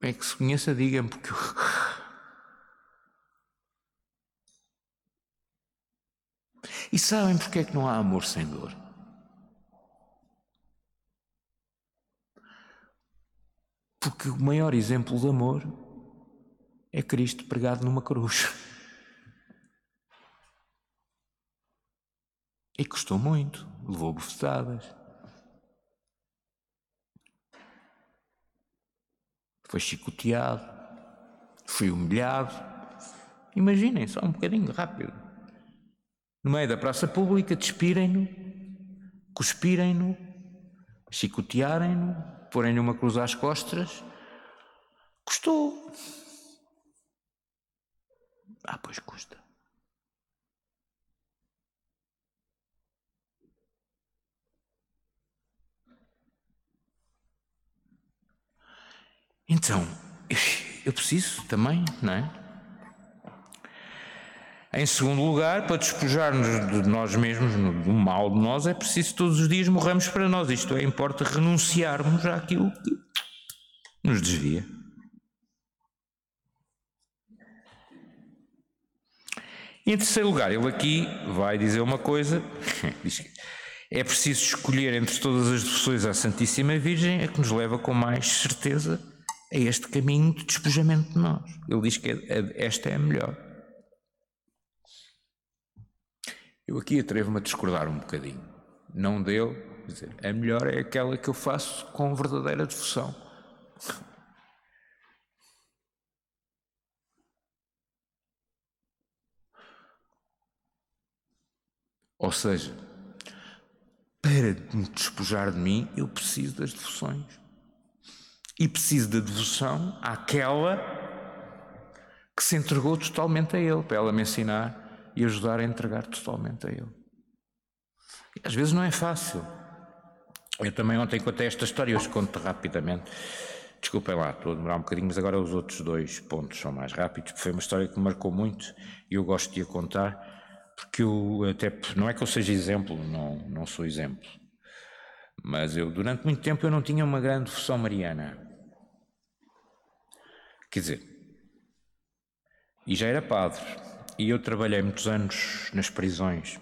É que se conheça, diga-me, porque E sabem porque é que não há amor sem dor? Porque o maior exemplo de amor é Cristo pregado numa cruz. E custou muito, levou bofetadas. Foi chicoteado, foi humilhado. Imaginem, só um bocadinho rápido no meio da praça pública, despirem-no, cuspirem-no, chicotearem-no, porem-lhe uma cruz às costas. Custou. Ah, pois custa. Então, eu preciso também, não é? Em segundo lugar, para despojar-nos de nós mesmos, do mal de nós, é preciso todos os dias morrermos para nós. Isto é, importa renunciarmos àquilo que nos desvia. Em terceiro lugar, ele aqui vai dizer uma coisa: é preciso escolher entre todas as devoções à Santíssima Virgem a que nos leva com mais certeza é este caminho de despojamento de nós. Ele diz que é, é, esta é a melhor. Eu aqui atrevo-me a discordar um bocadinho. Não dele, dizer, a melhor é aquela que eu faço com verdadeira devoção. Ou seja, para me despojar de mim, eu preciso das devoções. E preciso da devoção àquela que se entregou totalmente a Ele, para ela me ensinar e ajudar a entregar totalmente a Ele. Às vezes não é fácil. Eu também ontem contei esta história, eu os conto rapidamente. Desculpem lá, estou a demorar um bocadinho, mas agora os outros dois pontos são mais rápidos, foi uma história que me marcou muito e eu gosto de a contar porque eu até não é que eu seja exemplo, não, não sou exemplo, mas eu durante muito tempo eu não tinha uma grande devoção mariana. Quer dizer, e já era padre, e eu trabalhei muitos anos nas prisões.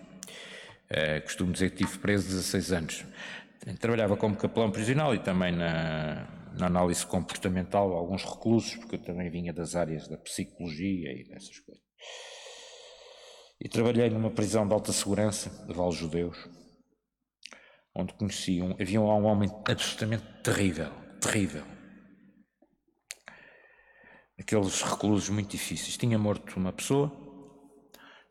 Uh, costumo dizer que estive preso 16 anos. Trabalhava como capelão prisional e também na, na análise comportamental, alguns reclusos, porque eu também vinha das áreas da psicologia e dessas coisas. E trabalhei numa prisão de alta segurança de Val Judeus, onde conheci um, havia lá um homem absolutamente terrível, terrível. Aqueles reclusos muito difíceis. Tinha morto uma pessoa,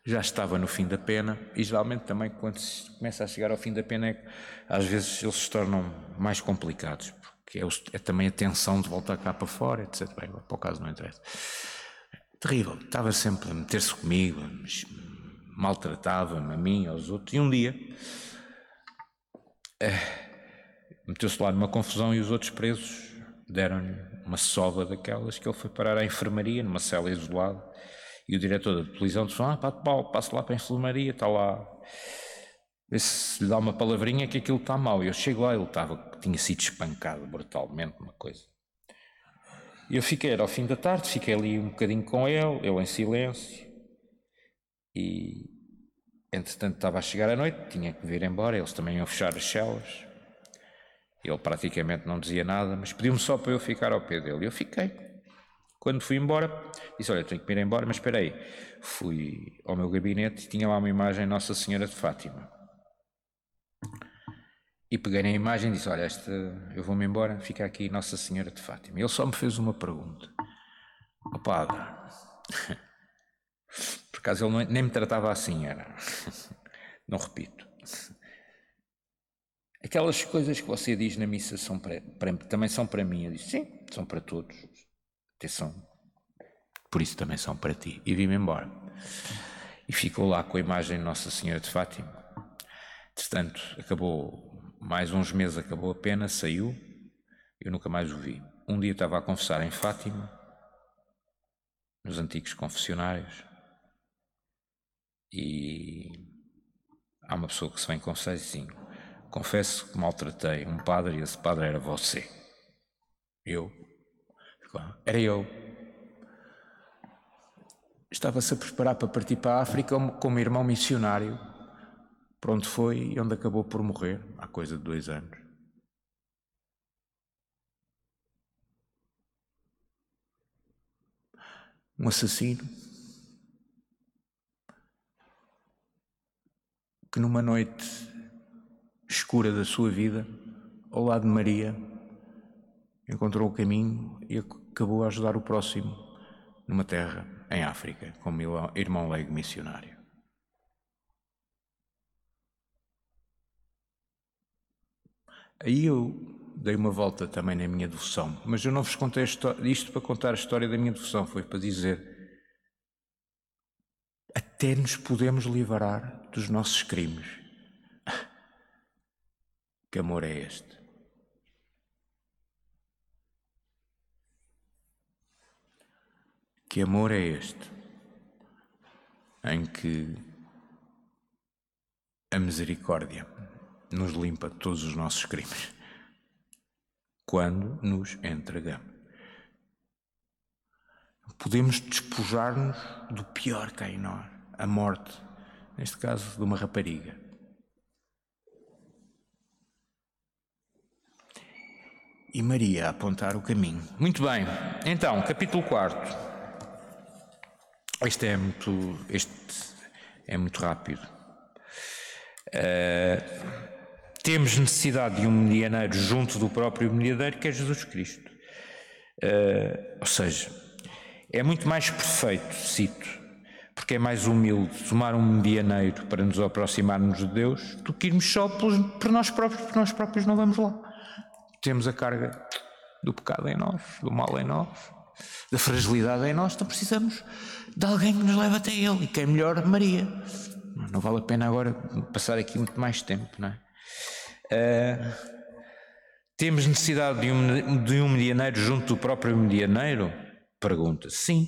já estava no fim da pena, e geralmente também quando se começa a chegar ao fim da pena, é, às vezes eles se tornam mais complicados, porque é, é também a tensão de voltar cá para fora, etc. Bem, para o caso não interessa. Terrível, estava sempre a meter-se comigo, maltratava-me a mim aos outros, e um dia eh, meteu-se lá numa confusão e os outros presos deram-lhe uma sova daquelas que ele foi parar à enfermaria, numa cela isolada, e o diretor da televisão disse, ah, pá, passa lá para a enfermaria, está lá, vê se lhe dá uma palavrinha que aquilo está mal. E eu chego lá, ele estava, tinha sido espancado brutalmente, uma coisa. Eu fiquei, era ao fim da tarde, fiquei ali um bocadinho com ele, ele em silêncio, e entretanto estava a chegar a noite, tinha que vir embora, eles também iam fechar as celas. Ele praticamente não dizia nada, mas pediu-me só para eu ficar ao pé dele. Eu fiquei. Quando fui embora, disse: Olha, tenho que ir embora, mas espera aí. Fui ao meu gabinete e tinha lá uma imagem Nossa Senhora de Fátima. E peguei na imagem e disse: Olha, esta, eu vou-me embora, fica aqui Nossa Senhora de Fátima. Ele só me fez uma pergunta: Ó oh, Padre, acaso ele não, nem me tratava assim, era. não repito. Aquelas coisas que você diz na missa são para, para, também são para mim. Eu disse, sim, são para todos. Atenção. Por isso também são para ti. E vim-me embora. E ficou lá com a imagem de Nossa Senhora de Fátima. Entretanto, acabou, mais uns meses acabou a pena, saiu. Eu nunca mais o vi. Um dia estava a confessar em Fátima, nos antigos confessionários. E há uma pessoa que se vem confessar e assim: Confesso que maltratei um padre e esse padre era você. Eu? Era eu. Estava-se a preparar para partir para a África como irmão missionário, para onde foi e onde acabou por morrer, há coisa de dois anos. Um assassino que numa noite escura da sua vida, ao lado de Maria, encontrou o caminho e acabou a ajudar o próximo numa terra em África, como irmão leigo missionário. Aí eu dei uma volta também na minha devoção, mas eu não vos contei isto para contar a história da minha devoção, foi para dizer até nos podemos livrar dos nossos crimes. Que amor é este? Que amor é este em que a misericórdia nos limpa todos os nossos crimes quando nos entregamos? Podemos despojar-nos do pior que há em nós, a morte, neste caso de uma rapariga. e Maria a apontar o caminho. Muito bem, então, capítulo 4. Este é muito, este é muito rápido. Uh, temos necessidade de um medianeiro junto do próprio medianeiro, que é Jesus Cristo. Uh, ou seja, é muito mais perfeito, cito, porque é mais humilde tomar um medianeiro para nos aproximarmos de Deus do que irmos só por, por nós próprios, porque nós próprios não vamos lá. Temos a carga do pecado em nós, do mal em nós, da fragilidade em nós, então precisamos de alguém que nos leve até Ele, e que é melhor Maria. Não vale a pena agora passar aqui muito mais tempo, não é? Uh, temos necessidade de um, de um medianeiro junto do próprio medianeiro? Pergunta. Sim.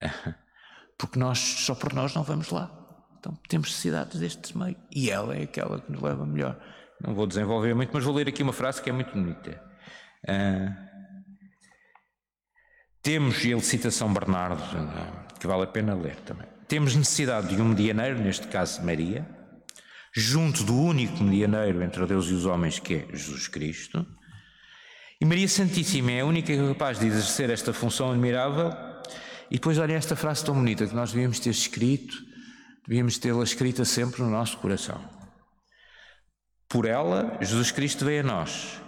Porque nós, só por nós, não vamos lá. Então temos necessidade deste meio. E ela é aquela que nos leva melhor. Não vou desenvolver muito, mas vou ler aqui uma frase que é muito bonita. Uh, temos, ele cita São Bernardo, que vale a pena ler também. Temos necessidade de um medianeiro, neste caso Maria, junto do único medianeiro entre Deus e os homens, que é Jesus Cristo. E Maria Santíssima é a única capaz de exercer esta função admirável. E depois, olha esta frase tão bonita que nós devíamos ter escrito, devíamos tê-la escrita sempre no nosso coração. Por ela, Jesus Cristo veio a nós.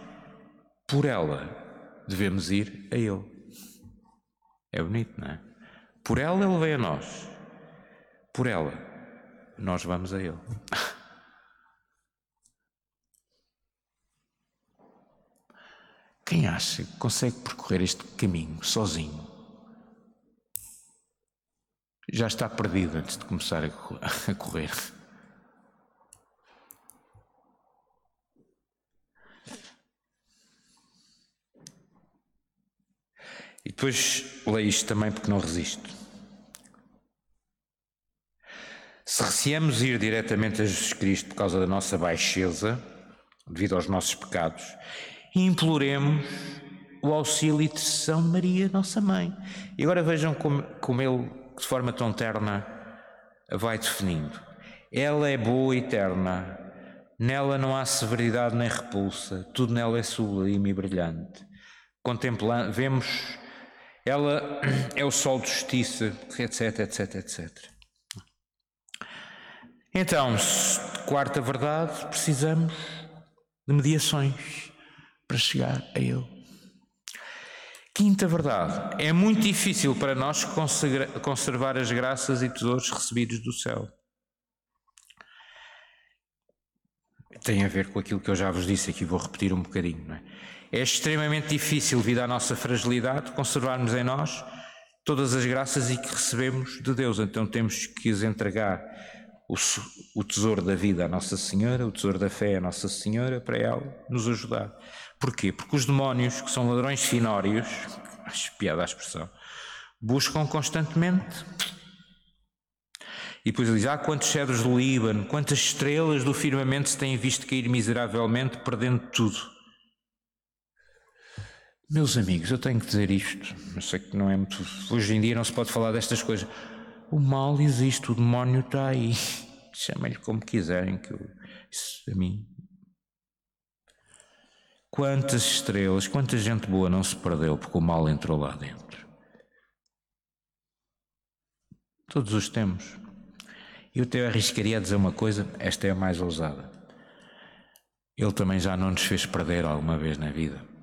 Por ela, devemos ir a Ele. É bonito, não é? Por ela ele veio a nós. Por ela nós vamos a ele. Quem acha que consegue percorrer este caminho sozinho já está perdido antes de começar a correr. E depois leio isto também porque não resisto. Se receamos ir diretamente a Jesus Cristo por causa da nossa baixeza, devido aos nossos pecados, imploremos o auxílio de São Maria, nossa mãe. E agora vejam como, como ele, de forma tão terna, vai definindo. Ela é boa e eterna, nela não há severidade nem repulsa, tudo nela é sublime e brilhante. Contemplando, vemos ela é o sol de justiça, etc, etc, etc. Então, quarta verdade, precisamos de mediações para chegar a Ele. Quinta verdade, é muito difícil para nós conservar as graças e tesouros recebidos do céu. Tem a ver com aquilo que eu já vos disse aqui, vou repetir um bocadinho. Não é? É extremamente difícil, devido à nossa fragilidade, conservarmos em nós todas as graças e que recebemos de Deus. Então temos que os entregar o, o tesouro da vida à Nossa Senhora, o tesouro da fé à Nossa Senhora, para ela nos ajudar. Porquê? Porque os demónios, que são ladrões finórios, acho piada a expressão, buscam constantemente. E depois ele diz: Ah, quantos cedros do Líbano, quantas estrelas do firmamento se têm visto cair miseravelmente, perdendo tudo. Meus amigos, eu tenho que dizer isto. Eu sei que não é muito. Hoje em dia não se pode falar destas coisas. O mal existe, o demónio está aí. Chamem-lhe como quiserem, que eu, isso a mim. Quantas estrelas, quanta gente boa não se perdeu porque o mal entrou lá dentro. Todos os temos. Eu até arriscaria a dizer uma coisa, esta é a mais ousada. Ele também já não nos fez perder alguma vez na vida.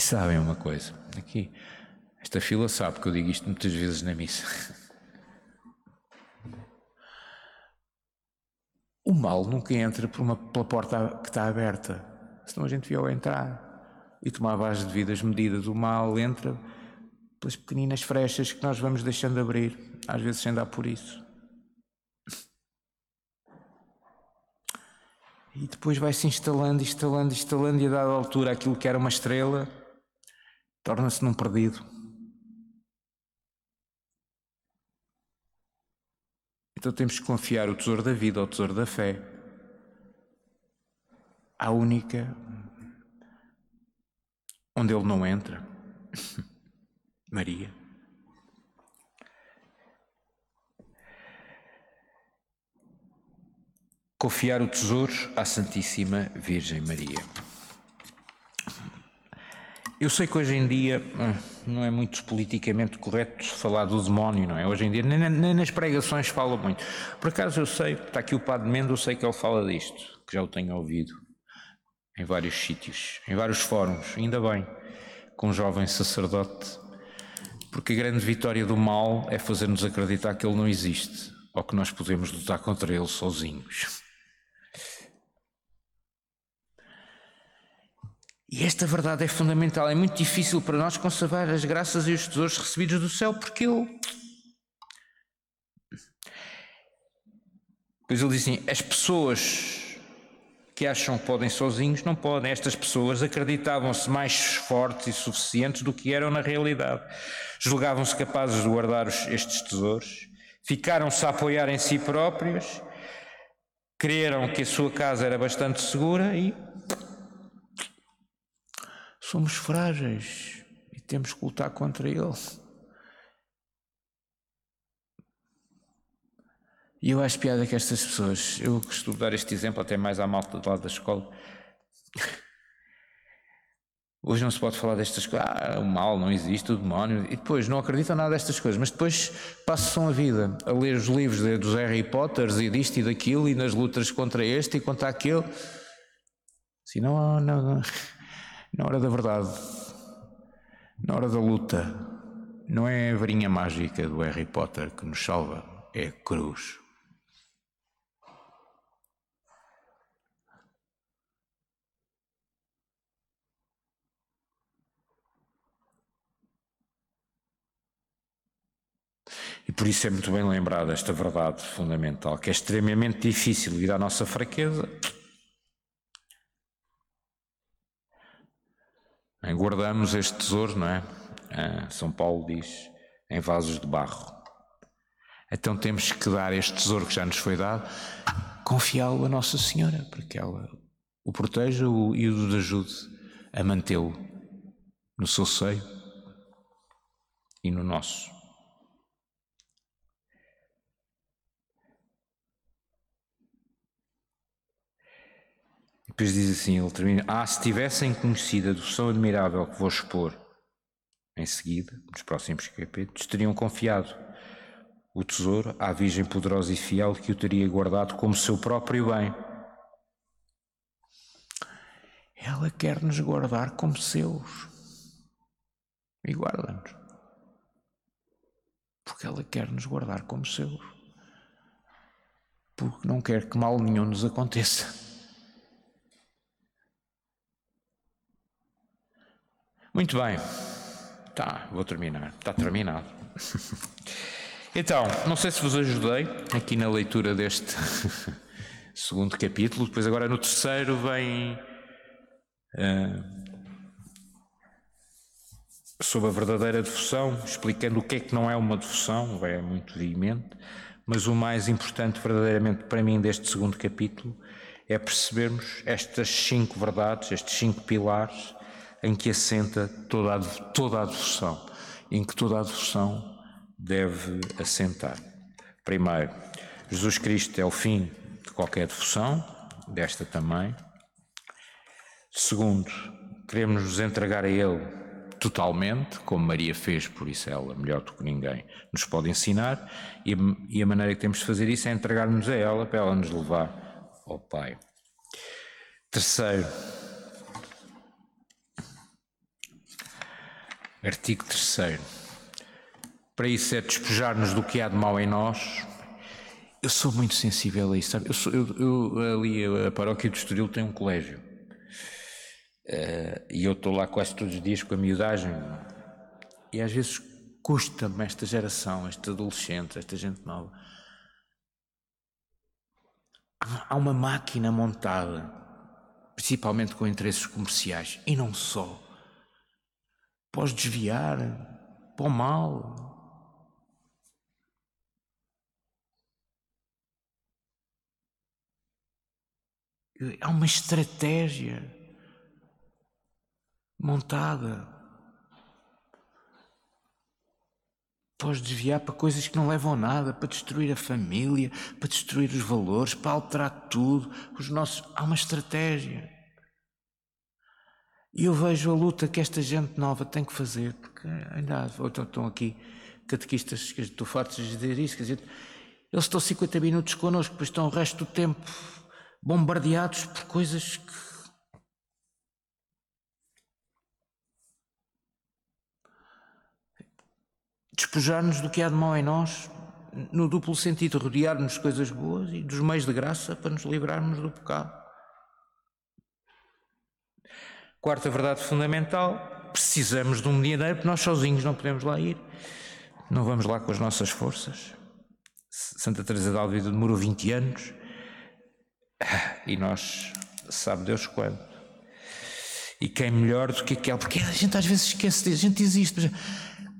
E sabem uma coisa, aqui, esta fila sabe que eu digo isto muitas vezes na missa. O mal nunca entra por uma, pela porta que está aberta, senão a gente viu entrar e tomava as devidas medidas. O mal entra pelas pequeninas frechas que nós vamos deixando abrir, às vezes sem dar por isso. E depois vai se instalando, instalando, instalando, e a dada altura aquilo que era uma estrela torna-se num perdido. Então temos que confiar o tesouro da vida ao tesouro da fé. A única onde ele não entra. Maria. Confiar o tesouro à Santíssima Virgem Maria. Eu sei que hoje em dia hum, não é muito politicamente correto falar do demónio, não é? Hoje em dia nem, nem nas pregações fala muito. Por acaso eu sei, está aqui o Padre Mendes, eu sei que ele fala disto, que já o tenho ouvido em vários sítios, em vários fóruns, ainda bem, com um jovem sacerdote, porque a grande vitória do mal é fazer-nos acreditar que ele não existe, ou que nós podemos lutar contra ele sozinhos. E esta verdade é fundamental. É muito difícil para nós conservar as graças e os tesouros recebidos do céu, porque eu. Pois ele diz assim: as pessoas que acham que podem sozinhos não podem. Estas pessoas acreditavam-se mais fortes e suficientes do que eram na realidade. Julgavam-se capazes de guardar estes tesouros, ficaram-se a apoiar em si próprios, creram que a sua casa era bastante segura e somos frágeis e temos que lutar contra ele. E eu acho piada que estas pessoas, eu costumo dar este exemplo até mais à malta do lado da escola. Hoje não se pode falar destas coisas, ah, o mal não existe, o demónio, e depois não acreditam nada destas coisas, mas depois passam a vida a ler os livros dos Harry Potters e disto e daquilo e nas lutas contra este e contra aquele. Assim, não, não, não. Na hora da verdade, na hora da luta, não é a varinha mágica do Harry Potter que nos salva, é a cruz. E por isso é muito bem lembrada esta verdade fundamental, que é extremamente difícil vir à nossa fraqueza Guardamos este tesouro, não é? Ah, São Paulo diz, em vasos de barro. Então temos que dar este tesouro que já nos foi dado, confiá-lo a Nossa Senhora, para que ela o proteja e o ajude a mantê-lo no seu seio e no nosso. Depois diz assim, ele termina, ah, se tivessem conhecido a devoção admirável que vou expor em seguida, nos próximos capítulos, teriam confiado o tesouro à Virgem poderosa e fiel que o teria guardado como seu próprio bem. Ela quer nos guardar como seus e guarda-nos. Porque ela quer nos guardar como seus. Porque não quer que mal nenhum nos aconteça. Muito bem. Tá, vou terminar. Está terminado. então, não sei se vos ajudei aqui na leitura deste segundo capítulo. Depois, agora no terceiro, vem. Uh, sobre a verdadeira devoção, explicando o que é que não é uma devoção, é muito veemente, mas o mais importante verdadeiramente para mim deste segundo capítulo é percebermos estas cinco verdades, estes cinco pilares em que assenta toda a, toda a devoção, em que toda a devoção deve assentar. Primeiro, Jesus Cristo é o fim de qualquer devoção, desta também. Segundo, queremos nos entregar a Ele totalmente, como Maria fez, por isso ela, melhor do que ninguém, nos pode ensinar, e, e a maneira que temos de fazer isso é entregar-nos a ela para ela nos levar ao Pai. Terceiro, Artigo 3. Para isso é despejar-nos do que há de mal em nós. Eu sou muito sensível a isso, sabe? Eu, sou, eu, eu ali, a paróquia de Estoril tem um colégio. Uh, e eu estou lá quase todos os dias com a miudagem. E às vezes custa-me esta geração, este adolescente, esta gente nova. Há uma máquina montada, principalmente com interesses comerciais, e não só Podes desviar para o mal. Há uma estratégia montada. Podes desviar para coisas que não levam a nada, para destruir a família, para destruir os valores, para alterar tudo. Os nossos... Há uma estratégia. E eu vejo a luta que esta gente nova tem que fazer, porque ainda há, estão aqui catequistas que estou farto de dizer isso, quer dizer, eles estão 50 minutos connosco, depois estão o resto do tempo bombardeados por coisas que. Despojar-nos do que há de mal em nós, no duplo sentido, rodear-nos de coisas boas e dos meios de graça para nos livrarmos do pecado. Quarta verdade fundamental: precisamos de um medianeiro, porque nós sozinhos não podemos lá ir, não vamos lá com as nossas forças. Santa Teresa de Alvida demorou 20 anos e nós, sabe Deus quando. E quem melhor do que aquele, porque a gente às vezes esquece disso, a gente existe, mas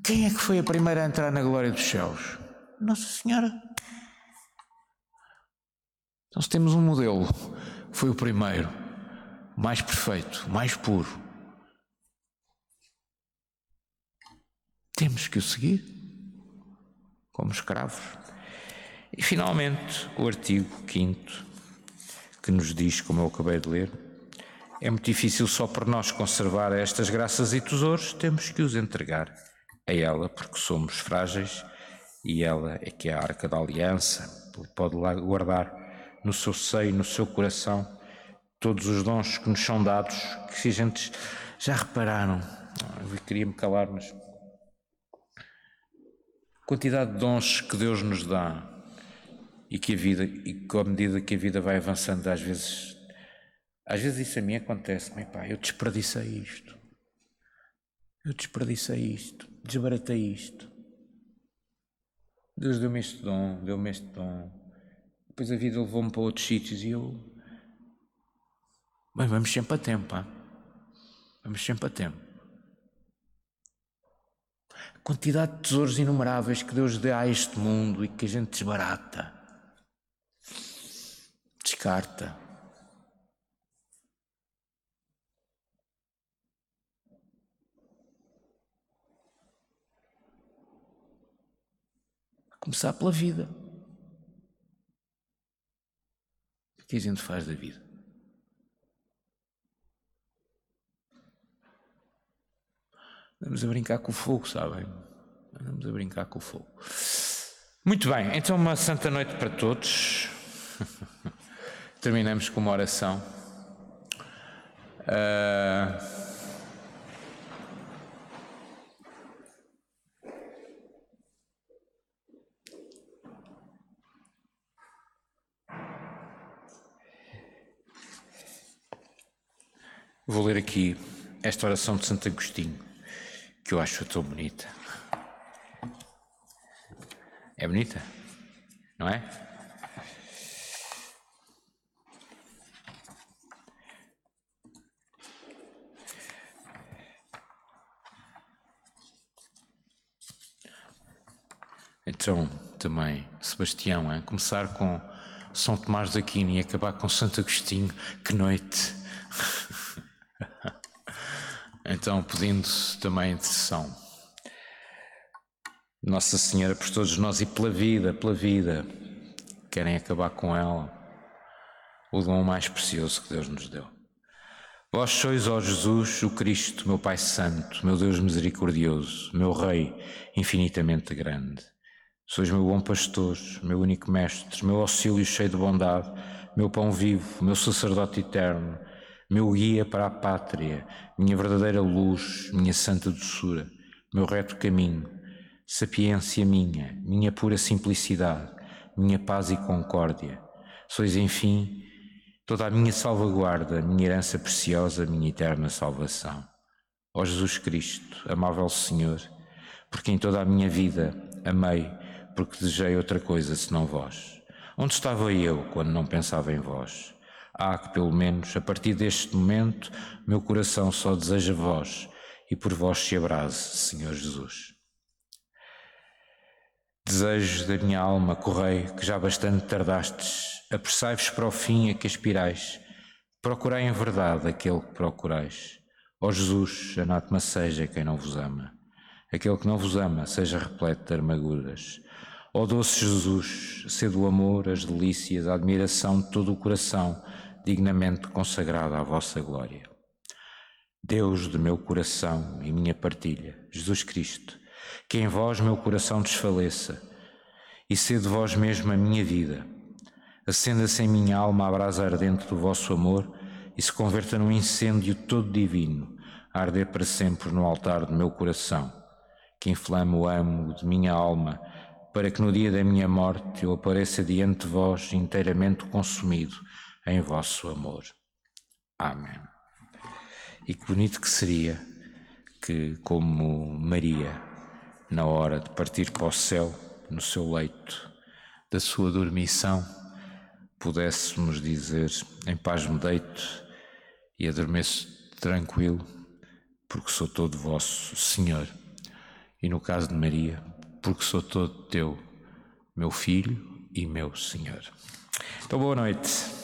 quem é que foi a primeira a entrar na glória dos céus? Nossa Senhora. Então, se temos um modelo foi o primeiro, mais perfeito, mais puro, temos que o seguir como escravos. E finalmente, o artigo 5 que nos diz, como eu acabei de ler, é muito difícil só por nós conservar estas graças e tesouros, temos que os entregar a ela, porque somos frágeis e ela é que é a arca da aliança, pode lá guardar no seu seio, no seu coração, todos os dons que nos são dados, que se a gente já repararam, eu queria me calar, mas quantidade de dons que Deus nos dá e que a vida, e que à medida que a vida vai avançando, às vezes, às vezes isso a mim acontece, meu pai, eu desperdicei isto, eu desperdicei isto, desbaratei isto. Deus deu-me este dom, deu-me este dom. Depois a vida levou-me para outros sítios e eu. Bem, vamos sempre a tempo, hein? vamos sempre a tempo quantidade de tesouros inumeráveis que Deus dá a este mundo e que a gente desbarata, descarta. A começar pela vida. O que a gente faz da vida? Andamos a brincar com o fogo, sabem? Andamos a brincar com o fogo. Muito bem, então uma santa noite para todos. Terminamos com uma oração. Uh... Vou ler aqui esta oração de Santo Agostinho que eu acho tão bonita. É bonita? Não é? Então, também, Sebastião, hein? começar com São Tomás de Aquino e acabar com Santo Agostinho, que noite! Então, pedindo também intercessão. Nossa Senhora por todos nós e pela vida, pela vida, querem acabar com ela, o dom mais precioso que Deus nos deu. Vós sois, ó Jesus, o Cristo, meu Pai Santo, meu Deus misericordioso, meu Rei infinitamente grande. Sois meu bom pastor, meu único mestre, meu auxílio cheio de bondade, meu pão vivo, meu sacerdote eterno, meu guia para a pátria, minha verdadeira luz, minha santa doçura, meu reto caminho, sapiência minha, minha pura simplicidade, minha paz e concórdia. Sois, enfim, toda a minha salvaguarda, minha herança preciosa, minha eterna salvação. Ó Jesus Cristo, amável Senhor, porque em toda a minha vida amei, porque desejei outra coisa senão vós. Onde estava eu quando não pensava em vós? Há que, pelo menos, a partir deste momento, meu coração só deseja vós e por vós se abrase, Senhor Jesus. Desejos da minha alma, correi, que já bastante tardastes, apressai-vos para o fim a que aspirais, procurai em verdade aquele que procurais. Ó Jesus, anátema seja quem não vos ama. Aquele que não vos ama seja repleto de armaduras. Ó doce Jesus, sede o amor, as delícias, a admiração de todo o coração, dignamente consagrado à vossa glória. Deus de meu coração e minha partilha, Jesus Cristo, que em vós meu coração desfaleça, e sede vós mesmo a minha vida. Acenda-se em minha alma a brasa ardente do vosso amor e se converta num incêndio todo divino, a arder para sempre no altar do meu coração, que inflama o amo de minha alma, para que no dia da minha morte eu apareça diante de vós inteiramente consumido em vosso amor. Amém. E que bonito que seria que, como Maria, na hora de partir para o céu, no seu leito da sua dormição, pudéssemos dizer: Em paz me deito e adormeço tranquilo, porque sou todo vosso Senhor. E no caso de Maria, porque sou todo teu, meu filho e meu Senhor. Então, boa noite.